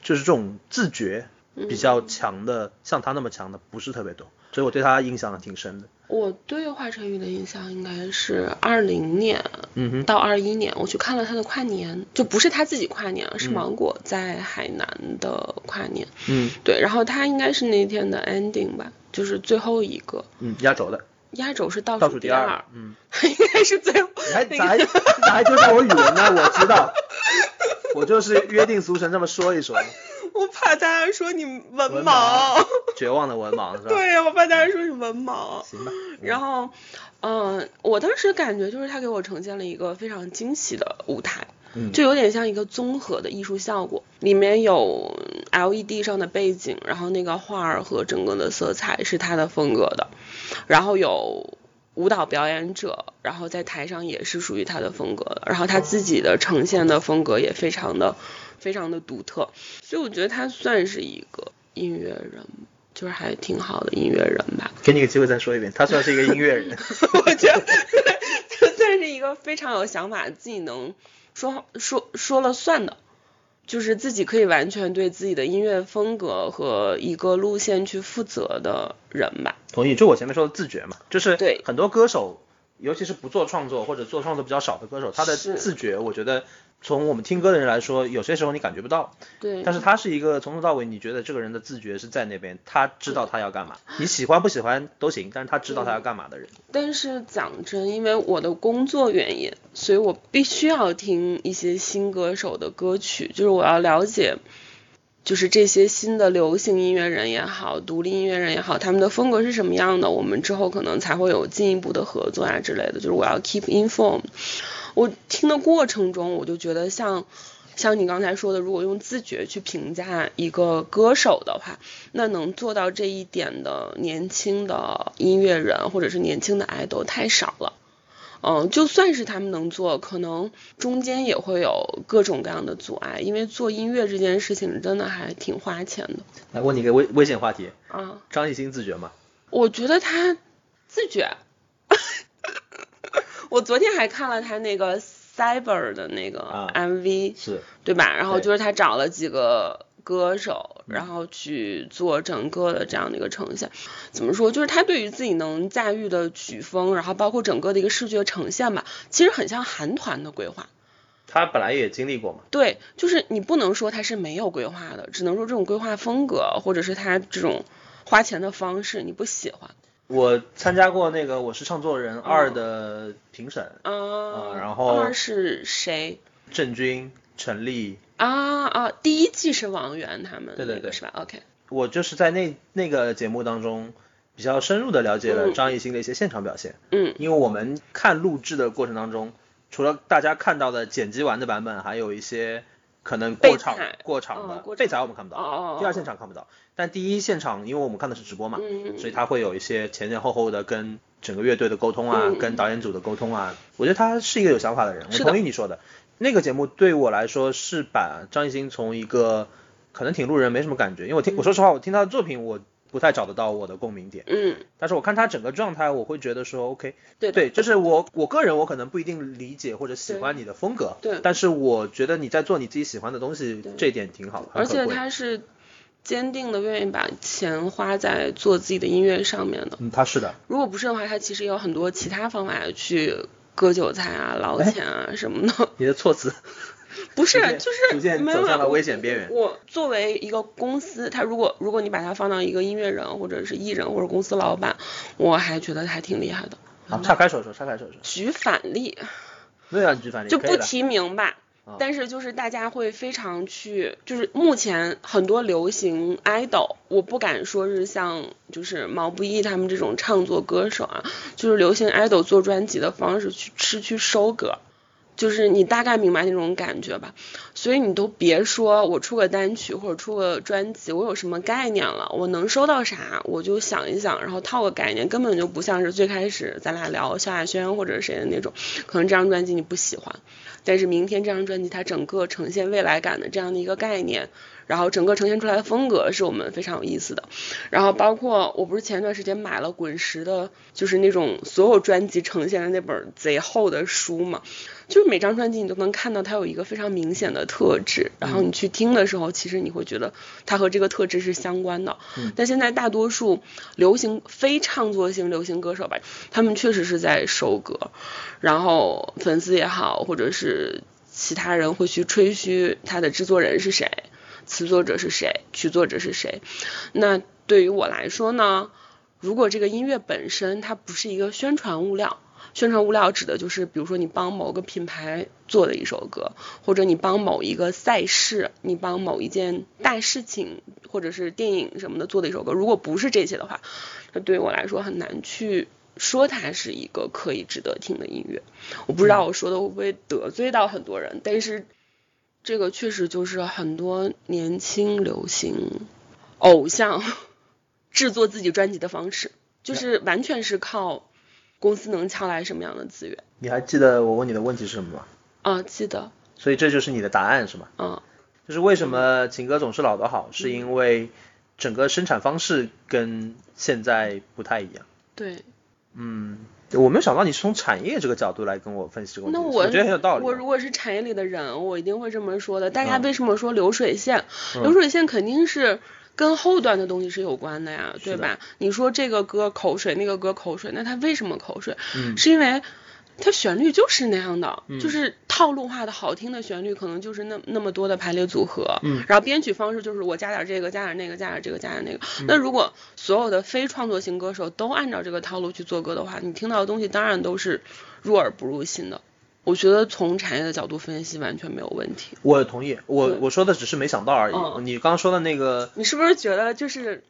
就是这种自觉比较强的，像他那么强的不是特别多，所以我对他印象挺深的。我对华晨宇的印象应该是二零年嗯哼，到二一年，我去看了他的跨年，就不是他自己跨年，是嗯。芒果在海南的跨年。嗯。对，然后他应该是那天的 ending 吧，就是最后一个，嗯，压轴的，压轴是倒倒数第数二，二，嗯，应该是最后你还还还纠正我语文呢？我知道，我就是约定俗成这么说一说，我怕大家说你文文盲，绝望的文盲是吧？对呀，我怕大家说你文盲。行吧。然后，嗯、我当时感觉就是他给我呈现了一个非常惊喜的舞台，嗯就有点像一个综合的艺术效果，里面有 LED 上的背景，然后那个画儿和整个的色彩是他的风格的，然后有舞蹈表演者，然后在台上也是属于他的风格的，然后他自己的呈现的风格也非常的非常的独特，所以我觉得他算是一个音乐人，就是还挺好的音乐人吧。给你个机会再说一遍，他算是一个音乐人。我觉得他算是一个非常有想法，自己能说说说了算的。就是自己可以完全对自己的音乐风格和一个路线去负责的人吧。同意，就我前面说的自觉嘛，就是对很多歌手，尤其是不做创作或者做创作比较少的歌手，他的自觉，我觉得。从我们听歌的人来说，有些时候你感觉不到，对，但是他是一个从头到尾，你觉得这个人的自觉是在那边，他知道他要干嘛，你喜欢不喜欢都行，但是他知道他要干嘛的人。但是讲真，因为我的工作原因，所以我必须要听一些新歌手的歌曲，就是我要了解，就是这些新的流行音乐人也好，独立音乐人也好，他们的风格是什么样的，我们之后可能才会有进一步的合作啊之类的，就是我要 keep informed。我听的过程中，我就觉得像像你刚才说的，如果用自觉去评价一个歌手的话，那能做到这一点的年轻的音乐人或者是年轻的爱豆太少了。嗯，就算是他们能做，可能中间也会有各种各样的阻碍，因为做音乐这件事情真的还挺花钱的。来问你个危危险话题啊，张艺兴自觉吗？我觉得他自觉。我昨天还看了他那个 Cyber 的那个 MV，是，对吧？然后就是他找了几个歌手，然后去做整个的这样的一个呈现。怎么说？就是他对于自己能驾驭的曲风，然后包括整个的一个视觉呈现吧，其实很像韩团的规划。他本来也经历过嘛。对，就是你不能说他是没有规划的，只能说这种规划风格或者是他这种花钱的方式你不喜欢。我参加过那个《我是唱作人二》的评审，嗯，然后二是谁？郑钧、陈粒。啊啊，第一季是王源他们，对对对，是吧？OK。我就是在那那个节目当中比较深入的了解了张艺兴的一些现场表现，嗯，因为我们看录制的过程当中，除了大家看到的剪辑完的版本，还有一些。可能过场过场的备采我们看不到，第二现场看不到，但第一现场因为我们看的是直播嘛，所以他会有一些前前后后的跟整个乐队的沟通啊，跟导演组的沟通啊，我觉得他是一个有想法的人，我同意你说的，那个节目对我来说是把张艺兴从一个可能挺路人没什么感觉，因为我听我说实话我听他的作品我。不太找得到我的共鸣点，嗯，但是我看他整个状态，我会觉得说，OK，对对，就是我我个人我可能不一定理解或者喜欢你的风格，对，但是我觉得你在做你自己喜欢的东西，这一点挺好的，而且他是坚定的愿意把钱花在做自己的音乐上面的，嗯，他是的，如果不是的话，他其实有很多其他方法去割韭菜啊、捞钱啊什么的。你的措辞。不是，就是逐渐走向了危险边缘。我作为一个公司，他如果如果你把它放到一个音乐人或者是艺人或者公司老板，我还觉得还挺厉害的。好，岔开说说，岔开说说。举反例。对啊，举反例。就不提名吧，但是就是大家会非常去，就是目前很多流行 idol，我不敢说是像就是毛不易他们这种唱作歌手啊，就是流行 idol 做专辑的方式去吃去收割。就是你大概明白那种感觉吧，所以你都别说我出个单曲或者出个专辑，我有什么概念了，我能收到啥，我就想一想，然后套个概念，根本就不像是最开始咱俩聊萧亚轩或者谁的那种，可能这张专辑你不喜欢，但是明天这张专辑它整个呈现未来感的这样的一个概念。然后整个呈现出来的风格是我们非常有意思的，然后包括我不是前段时间买了滚石的，就是那种所有专辑呈现的那本贼厚的书嘛，就是每张专辑你都能看到它有一个非常明显的特质，然后你去听的时候，其实你会觉得它和这个特质是相关的。但现在大多数流行非唱作型流行歌手吧，他们确实是在收割，然后粉丝也好，或者是其他人会去吹嘘他的制作人是谁。词作者是谁？曲作者是谁？那对于我来说呢？如果这个音乐本身它不是一个宣传物料，宣传物料指的就是，比如说你帮某个品牌做的一首歌，或者你帮某一个赛事，你帮某一件大事情，或者是电影什么的做的一首歌。如果不是这些的话，那对于我来说很难去说它是一个可以值得听的音乐。我不知道我说的会不会得罪到很多人，但是。这个确实就是很多年轻流行偶像 制作自己专辑的方式，就是完全是靠公司能撬来什么样的资源。你还记得我问你的问题是什么吗？啊，记得。所以这就是你的答案是吗？嗯。就是为什么情歌总是老的好，是因为整个生产方式跟现在不太一样。对。嗯，我没有想到你是从产业这个角度来跟我分析这个问题。那我觉得很有道理。我如果是产业里的人，我一定会这么说的。大家为什么说流水线？流水线肯定是跟后端的东西是有关的呀，对吧？你说这个歌口水，那个歌口水，那他为什么口水？嗯，是因为。它旋律就是那样的，就是套路化的好听的旋律，可能就是那那么多的排列组合，嗯，然后编曲方式就是我加点这个，加点那个，加点这个，加点那个。那如果所有的非创作型歌手都按照这个套路去做歌的话，你听到的东西当然都是入耳不入心的。我觉得从产业的角度分析完全没有问题。我同意，我我说的只是没想到而已。你刚刚说的那个，你是不是觉得就是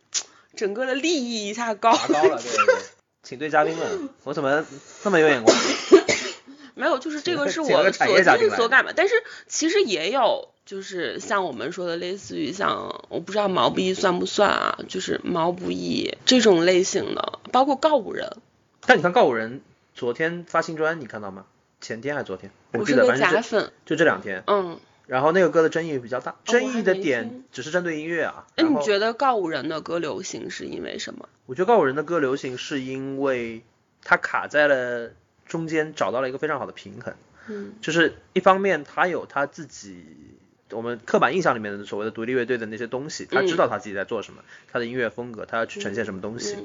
整个的利益一下高？拔高了，对对对。请对嘉宾问，我怎么这么有眼光？没有，就是这个是我所见所感吧。但是其实也有，就是像我们说的，类似于像我不知道毛不易算不算啊？就是毛不易这种类型的，包括告五人。但你看告五人昨天发新专，你看到吗？前天还是昨天？我记得反正就就这两天。嗯。然后那个歌的争议比较大，争议的点只是针对音乐啊。那你觉得告五人的歌流行是因为什么？我觉得告五人的歌流行是因为他卡在了中间，找到了一个非常好的平衡。嗯。就是一方面他有他自己我们刻板印象里面的所谓的独立乐队的那些东西，他知道他自己在做什么，他的音乐风格，他要去呈现什么东西。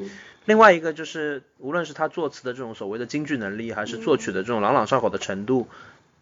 另外一个就是无论是他作词的这种所谓的京剧能力，还是作曲的这种朗朗上口的程度，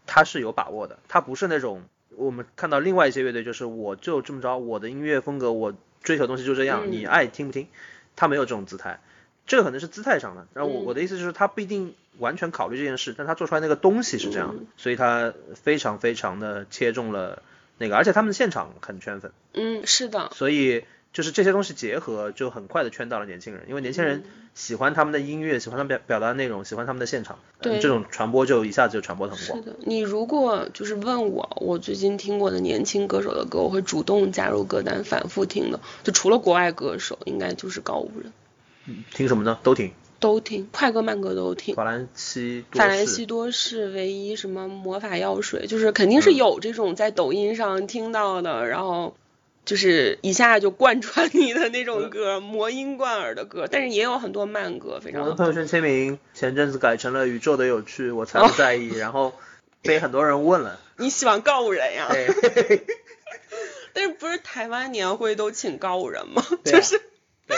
他是有把握的，他不是那种。我们看到另外一些乐队，就是我就这么着，我的音乐风格，我追求东西就这样，你爱听不听？他没有这种姿态，这个可能是姿态上的。然后我我的意思就是，他不一定完全考虑这件事，但他做出来那个东西是这样的，所以他非常非常的切中了那个，而且他们的现场很圈粉。嗯，是的。所以就是这些东西结合，就很快的圈到了年轻人，因为年轻人。喜欢他们的音乐，喜欢他们表表达的内容，喜欢他们的现场，对这种传播就一下子就传播很广。是的，你如果就是问我，我最近听过的年轻歌手的歌，我会主动加入歌单反复听的。就除了国外歌手，应该就是高五人。嗯，听什么呢？都听。都听，快歌慢歌都听。法兰西。法兰西多士，唯一什么魔法药水，就是肯定是有这种在抖音上听到的，然后。就是一下就贯穿你的那种歌，魔音贯耳的歌，但是也有很多慢歌，非常。我的朋友圈签名前阵子改成了宇宙的有趣，我才 不在意，然后被很多人问了。你喜欢告五人呀？对。但是不是台湾年会都请告五人吗？就是。对。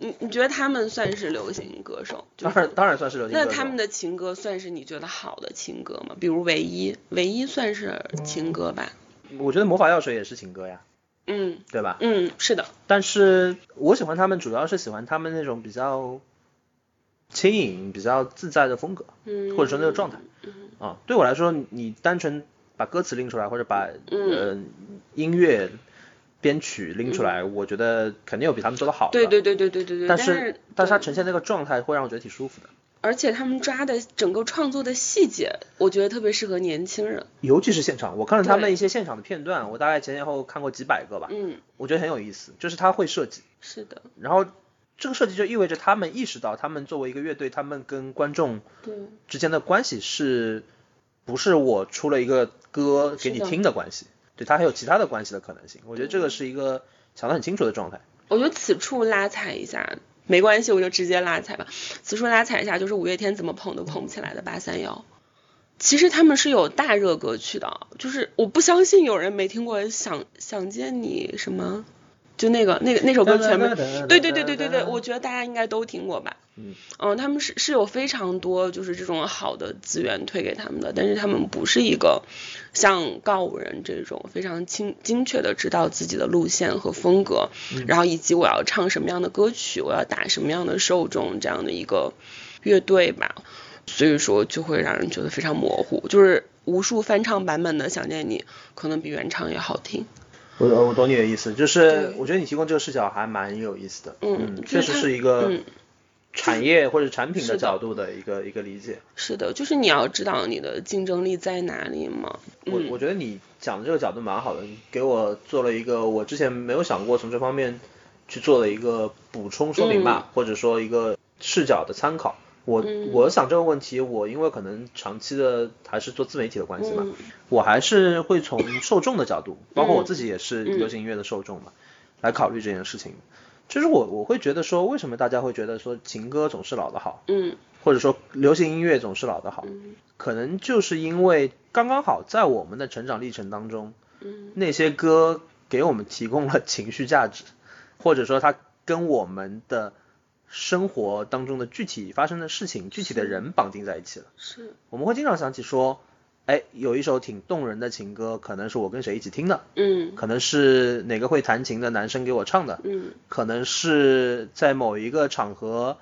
你你觉得他们算是流行歌手？当然当然算是流行。那他们的情歌算是你觉得好的情歌吗？比如唯一，唯一算是情歌吧。我觉得魔法药水也是情歌呀，嗯，对吧？嗯，是的。但是我喜欢他们，主要是喜欢他们那种比较轻盈、比较自在的风格，嗯，或者说那个状态，啊，对我来说，你单纯把歌词拎出来，或者把呃音乐编曲拎出来，我觉得肯定有比他们做的好的。对对对对对对对。但是，但是他呈现那个状态会让我觉得挺舒服的。而且他们抓的整个创作的细节，我觉得特别适合年轻人，尤其是现场。我看了他们一些现场的片段，我大概前前后后看过几百个吧。嗯，我觉得很有意思，就是他会设计。是的。然后这个设计就意味着他们意识到，他们作为一个乐队，他们跟观众之间的关系是，不是我出了一个歌给你听的关系，对他还有其他的关系的可能性。我觉得这个是一个想得很清楚的状态。我觉得此处拉踩一下。没关系，我就直接拉踩吧。此处拉踩一下，就是五月天怎么捧都捧不起来的八三幺。其实他们是有大热歌曲的，就是我不相信有人没听过《想想见你》什么。就那个那个那首歌全面，对对对对对对，我觉得大家应该都听过吧。嗯，嗯，他们是是有非常多就是这种好的资源推给他们的，但是他们不是一个像告五人这种非常精精确的知道自己的路线和风格，然后以及我要唱什么样的歌曲，我要打什么样的受众这样的一个乐队吧。所以说就会让人觉得非常模糊，就是无数翻唱版本的想见你，可能比原唱也好听。我我懂你的意思，就是我觉得你提供这个视角还蛮有意思的，嗯，确实是一个产业或者产品的角度的一个一个理解。是的，就是你要知道你的竞争力在哪里嘛。我我觉得你讲的这个角度蛮好的，给我做了一个我之前没有想过从这方面去做的一个补充说明吧，或者说一个视角的参考。我我想这个问题，我因为可能长期的还是做自媒体的关系嘛，嗯我还是会从受众的角度，包括我自己也是流行音乐的受众嘛，来考虑这件事情。就是我我会觉得说，为什么大家会觉得说情歌总是老的好，嗯。或者说流行音乐总是老的好，嗯。可能就是因为刚刚好在我们的成长历程当中，嗯。那些歌给我们提供了情绪价值，或者说它跟我们的生活当中的具体发生的事情、具体的人绑定在一起了。是。我们会经常想起说，哎，有一首挺动人的情歌，可能是我跟谁一起听的，嗯。可能是哪个会弹琴的男生给我唱的，嗯。可能是在某一个场合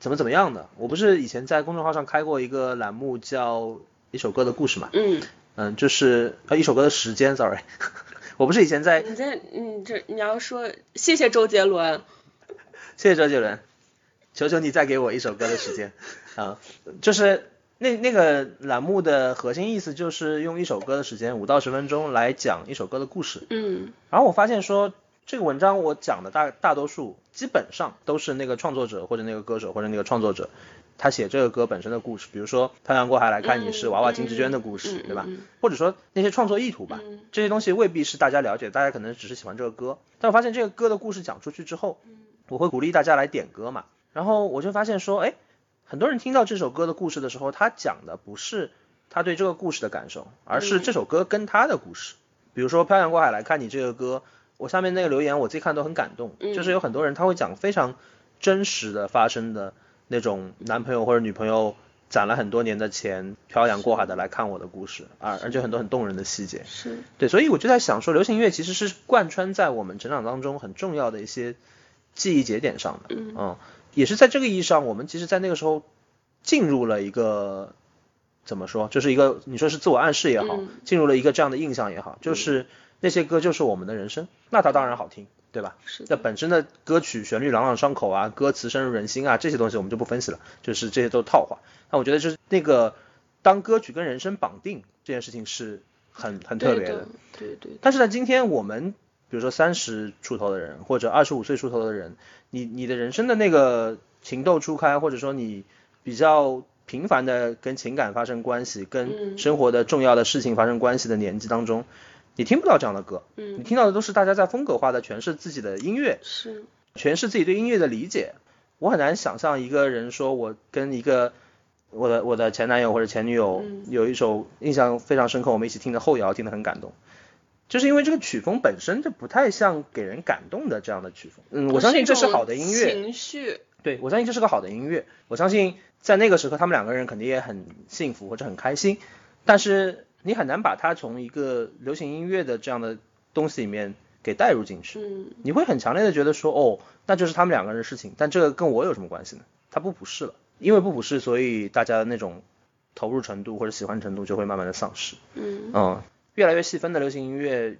怎么怎么样的。我不是以前在公众号上开过一个栏目叫一首歌的故事嘛，嗯，嗯，就是呃一首歌的时间，sorry，我不是以前在你在嗯这你要说谢谢周杰伦，谢谢周杰伦，求求你再给我一首歌的时间。啊、就是那那个栏目的核心意思就是用一首歌的时间，五到十分钟来讲一首歌的故事。嗯然后我发现说，这个文章我讲的大大多数基本上都是那个创作者或者那个歌手或者那个创作者。他写这个歌本身的故事，比如说《漂洋过海来看你》是娃娃金志娟的故事，嗯对吧？嗯或者说那些创作意图吧，嗯这些东西未必是大家了解，大家可能只是喜欢这个歌。但我发现这个歌的故事讲出去之后，我会鼓励大家来点歌嘛。然后我就发现说，哎，很多人听到这首歌的故事的时候，他讲的不是他对这个故事的感受，而是这首歌跟他的故事。比如说《漂洋过海来看你》这个歌，我下面那个留言我自己看都很感动，嗯。就是有很多人他会讲非常真实的发生的那种男朋友或者女朋友攒了很多年的钱，漂洋过海的来看我的故事，而而且很多很动人的细节。是。对，所以我就在想说，流行音乐其实是贯穿在我们成长当中很重要的一些记忆节点上的，嗯也是在这个意义上，我们其实，在那个时候进入了一个怎么说，就是一个你说是自我暗示也好，嗯。进入了一个这样的印象也好，就是那些歌就是我们的人生，那它当然好听，对吧？是的。那本身的歌曲旋律朗朗上口啊，歌词深入人心啊，这些东西我们就不分析了，就是这些都是套话。那我觉得就是那个当歌曲跟人生绑定这件事情是很很特别对的，对对但是在今天我们比如说三十出头的人，或者二十五岁出头的人，你你的人生的那个情窦初开，或者说你比较频繁的跟情感发生关系，跟嗯生活的重要的事情发生关系的年纪当中，你听不到这样的歌，你嗯听到的都是大家在风格化的诠释自己的音乐，是诠释自己对音乐的理解。我很难想象一个人说我跟一个我的我的前男友或者前女友嗯有一首印象非常深刻，我们一起听的后摇，听得很感动。就是因为这个曲风本身就不太像给人感动的这样的曲风，嗯，我相信这是好的音乐，情绪。对我相信这是个好的音乐，我相信在那个时刻他们两个人肯定也很幸福或者很开心，但是你很难把它从一个流行音乐的这样的东西里面给带入进去，嗯。你会很强烈的觉得说，哦，那就是他们两个人的事情，但这个跟我有什么关系呢？它不普世了，因为不普世，所以大家的那种投入程度或者喜欢程度就会慢慢的丧失。嗯。嗯，越来越细分的流行音乐，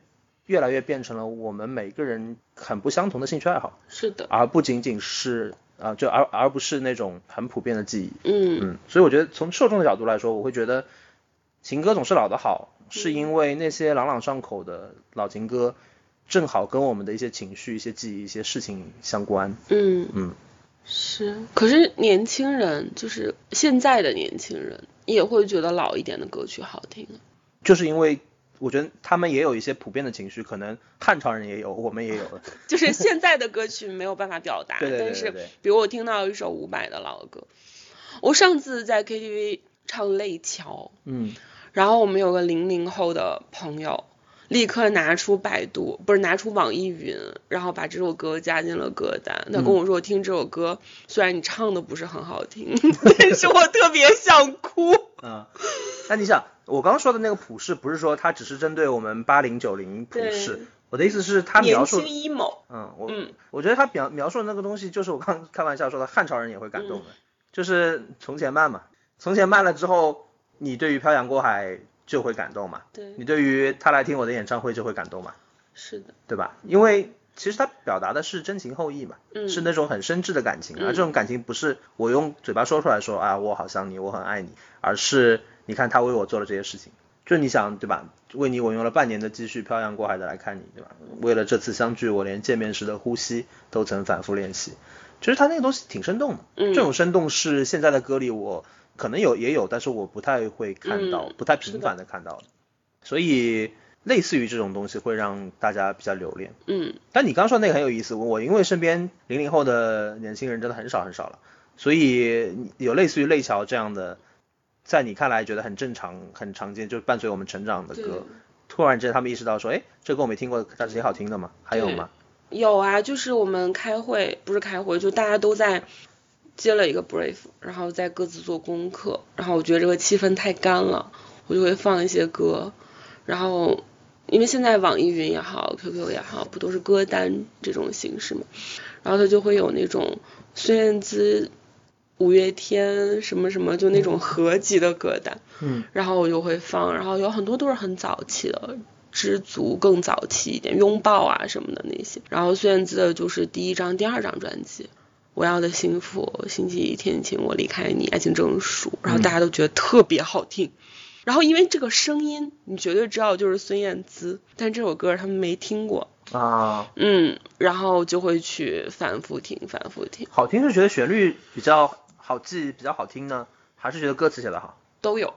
越来越变成了我们每个人很不相同的兴趣爱好，是的。而不仅仅是啊、就而而不是那种很普遍的记忆。嗯。嗯，所以我觉得从受众的角度来说，我会觉得情歌总是老的好，是因为那些朗朗上口的老情歌，正好跟我们的一些情绪、一些记忆、一些事情相关。嗯。嗯，是，可是年轻人就是现在的年轻人也会觉得老一点的歌曲好听啊。就是因为我觉得他们也有一些普遍的情绪，可能汉朝人也有，我们也有的。就是现在的歌曲没有办法表达，对对对但是比如我听到一首伍佰的老歌，我上次在 KTV 唱《泪桥》，嗯然后我们有个零零后的朋友，立刻拿出百度，不是拿出网易云，然后把这首歌加进了歌单。他跟我说，听这首歌，虽然你唱的不是很好听，但是我特别想哭。啊，那你想，我刚刚说的那个普世，不是说它只是针对我们八零九零普世，我的意思是，他描述嗯，我、嗯我觉得他描描述的那个东西，就是我刚开玩笑说的，汉朝人也会感嗯动的，就是从前慢嘛，从前慢了之后，你对于漂洋过海就会感动嘛，对，你对于他来听我的演唱会就会感动嘛，是的，对吧？因为其实他表达的是真情厚意嘛，嗯是那种很深挚的感情，而嗯这种感情不是我用嘴巴说出来说啊我好想你，我很爱你，而是你看他为我做了这些事情，就你想对吧？为你我用了半年的积蓄漂洋过海的来看你，对吧？为了这次相聚，我连见面时的呼吸都曾反复练习。其实他那个东西挺生动的。嗯这种生动是现在的歌里我可能有也有，但是我不太会看到，嗯不太频繁的看到的。所以类似于这种东西会让大家比较留恋。嗯但你刚刚说那个很有意思，我我因为身边零零后的年轻人真的很少很少了，所以有类似于泪桥这样的，在你看来觉得很正常、很常见，就是伴随我们成长的歌，突然之间他们意识到说，哎，这歌我没听过，但是挺好听的嘛，还有吗？有啊，就是我们开会，不是开会，就大家都在接了一个 brief，然后在各自做功课，然后我觉得这个气氛太干了，我就会放一些歌，然后因为现在网易云也好，QQ 也好，不都是歌单这种形式嘛，然后它就会有那种孙燕姿、五月天什么什么，就那种合集的歌单，嗯，然后我就会放，然后有很多都是很早期的，知足更早期一点，拥抱啊什么的那些。然后孙燕姿的就是第一张、第二张专辑，我要的幸福、星期一天晴、我离开你、爱情证书，然后大家都觉得特别好听。然后因为这个声音，你绝对知道就是孙燕姿，但这首歌他们没听过，啊，嗯，然后就会去反复听、反复听，好听是觉得旋律比较好记，比较好听呢，还是觉得歌词写得好？都有，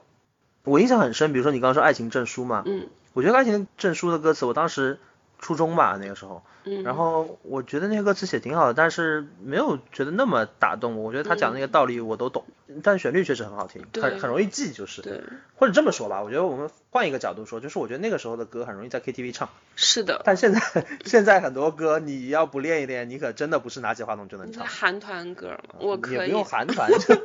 我印象很深，比如说你刚刚说爱情证书嘛，嗯。我觉得爱情证书的歌词，我当时初中吧那个时候，嗯，然后我觉得那些歌词写挺好的，但是没有觉得那么打动我。我觉得他讲那个道理我都懂，但旋律确实很好听，很很容易记，就是。对，或者这么说吧，我觉得我们换一个角度说，就是我觉得那个时候的歌很容易在 KTV 唱，是的，但现在 现在很多歌你要不练一练，你可真的不是拿起话筒就能唱。韩团歌吗？我可以 也不，用韩团，就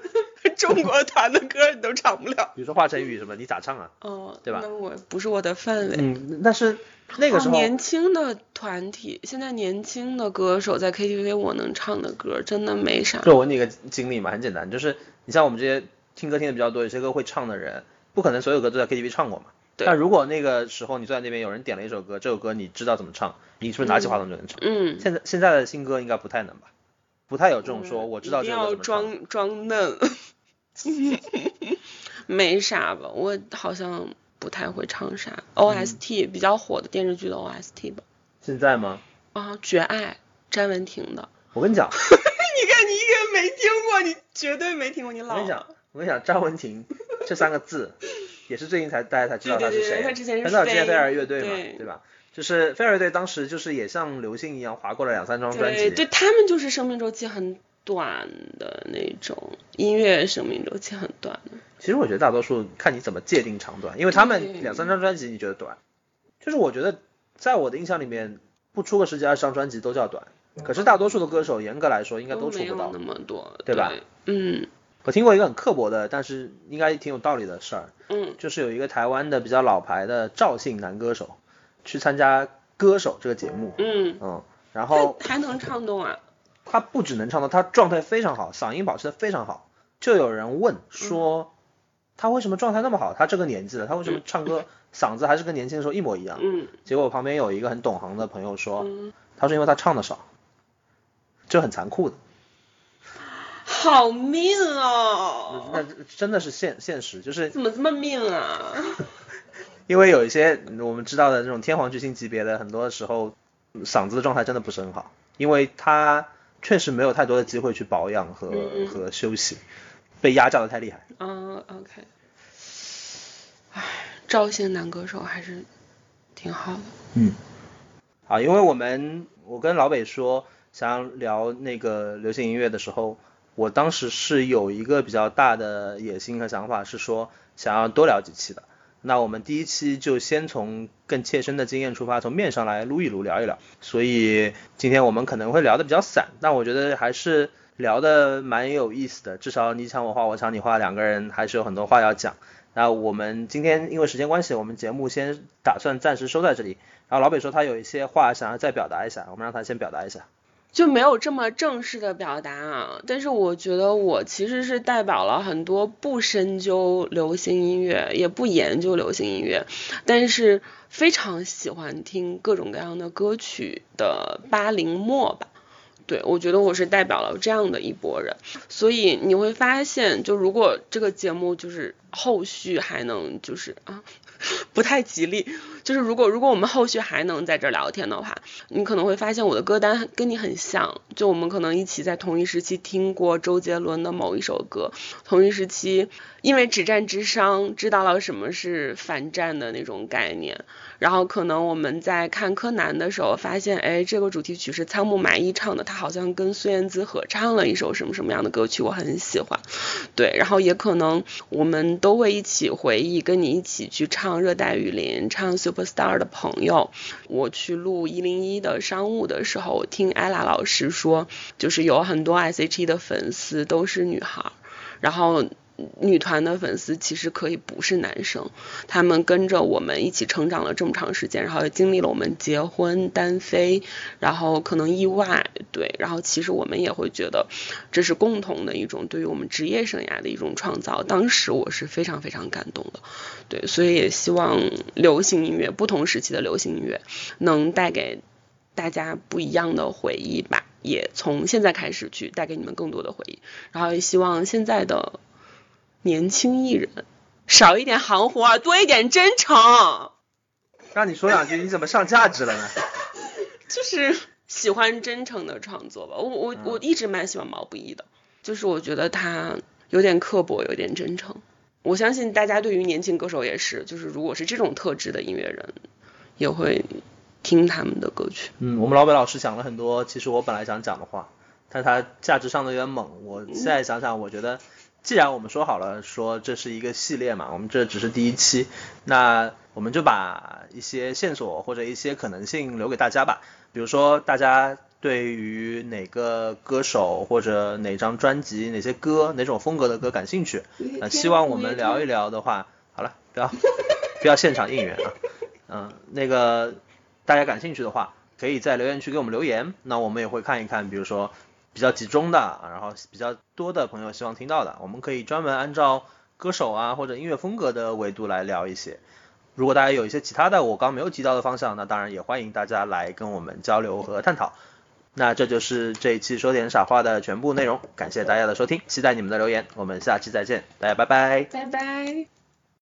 中国团的歌你都唱不了。比如说华晨宇什么，你咋唱啊？哦，对吧那我不是我的范围。嗯，但是那个时候好年轻的团体，现在年轻的歌手在 KTV 我能唱的歌真的没啥。就我问你一个经历嘛，很简单，就是你像我们这些听歌听的比较多，有些歌会唱的人，不可能所有歌都在 KTV 唱过嘛。对但如果那个时候你坐在那边，有人点了一首歌，这首歌你知道怎么唱，你是不是拿起话筒就能唱？嗯，现在现在的新歌应该不太能吧？不太有这种说我知道这首歌怎么唱。装装嫩，没啥吧？我好像不太会唱啥嗯 OST 比较火的电视剧的 OST 吧。现在吗？啊，绝爱，詹雯婷的。我跟你讲，你看你一个没听过，你绝对没听过，你老我跟你讲，我跟你讲，张文婷 这三个字，也是最近才大家才知道她是谁。对对对她之前是很早之前飞飞儿乐队嘛，对对吧？就是飞儿乐队当时就是也像流星一样划过了两三张专辑。对对，他们就是生命周期很短的那种，音乐生命周期很短的。其实我觉得大多数看你怎么界定长短，因为他们两三张专辑你觉得短，就是我觉得在我的印象里面，不出个十几二十张专辑都叫短。可是大多数的歌手严格来说应该都出不到那。么多，对吧嗯我听过一个很刻薄的，但是应该挺有道理的事儿，嗯就是有一个台湾的比较老牌的赵姓男歌手去参加歌手这个节目，嗯，嗯，然后还能唱动啊？他不只能唱到，他状态非常好，嗓音保持的非常好。就有人问说，他为什么状态那么好？他这个年纪了，他为什么唱歌嗓子还是跟年轻的时候一模一样？嗯结果旁边有一个很懂行的朋友说，嗯，他说因为他唱的少，就很残酷的，好命哦！那真的是现现实，就是怎么这么命啊？因为有一些我们知道的那种天皇巨星级别的，很多时候嗓子的状态真的不是很好，因为他确实没有太多的机会去保养和、嗯和休息，被压榨的太厉害。嗯，OK。唉，赵姓男歌手还是挺好的。嗯，啊，因为我们我跟老北说想要聊那个流行音乐的时候，我当时是有一个比较大的野心和想法，是说想要多聊几期的。那我们第一期就先从更切身的经验出发，从面上来撸一撸，聊一聊。所以今天我们可能会聊的比较散，但我觉得还是聊的蛮有意思的。至少你抢我话，我抢你话，两个人还是有很多话要讲。那我们今天因为时间关系，我们节目先打算暂时收在这里。然后老北说他有一些话想要再表达一下，我们让他先表达一下。就没有这么正式的表达啊，但是我觉得我其实是代表了很多不深究流行音乐，也不研究流行音乐，但是非常喜欢听各种各样的歌曲的八零末吧。对，我觉得我是代表了这样的一拨人，所以你会发现，就如果这个节目就是后续还能就是啊，不太吉利，就是如果如果我们后续还能在这聊天的话，你可能会发现我的歌单跟你很像，就我们可能一起在同一时期听过周杰伦的某一首歌，同一时期因为止战之殇知道了什么是反战的那种概念，然后可能我们在看柯南的时候发现，哎，这个主题曲是仓木麻衣唱的，他好像跟孙燕姿合唱了一首什么什么样的歌曲，我很喜欢，对，然后也可能我们都会一起回忆跟你一起去唱热带雨林，唱 Superstar 的朋友，我去录一零一的商务的时候，我听 Ella 老师说，就是有很多 S.H.E 的粉丝都是女孩，然后。女团的粉丝其实可以不是男生，他们跟着我们一起成长了这么长时间，然后也经历了我们结婚、单飞，然后可能意外，对，然后其实我们也会觉得这是共同的一种对于我们职业生涯的一种创造。当时我是非常非常感动的，对，所以也希望流行音乐不同时期的流行音乐能带给大家不一样的回忆吧，也从现在开始去带给你们更多的回忆，然后也希望现在的。年轻艺人，少一点行活，多一点真诚。让你说两句，你怎么上价值了呢？就是喜欢真诚的创作吧。我我我一直蛮喜欢毛不易的，就是我觉得他有点刻薄，有点真诚。我相信大家对于年轻歌手也是，就是如果是这种特质的音乐人，也会听他们的歌曲。嗯，我们老北老师讲了很多，其实我本来想讲的话，但他价值上的有点猛。我现在想想，我觉得。既然我们说好了，说这是一个系列嘛，我们这只是第一期，那我们就把一些线索或者一些可能性留给大家吧。比如说，大家对于哪个歌手或者哪张专辑、哪些歌、哪种风格的歌感兴趣，呃希望我们聊一聊的话，好了，不要 不要现场应援啊，嗯，那个大家感兴趣的话，可以在留言区给我们留言，那我们也会看一看，比如说。比较集中的，然后比较多的朋友希望听到的，我们可以专门按照歌手啊或者音乐风格的维度来聊一些。如果大家有一些其他的我刚没有提到的方向，那当然也欢迎大家来跟我们交流和探讨。那这就是这一期说点傻话的全部内容，感谢大家的收听，期待你们的留言，我们下期再见，大家拜拜，拜拜。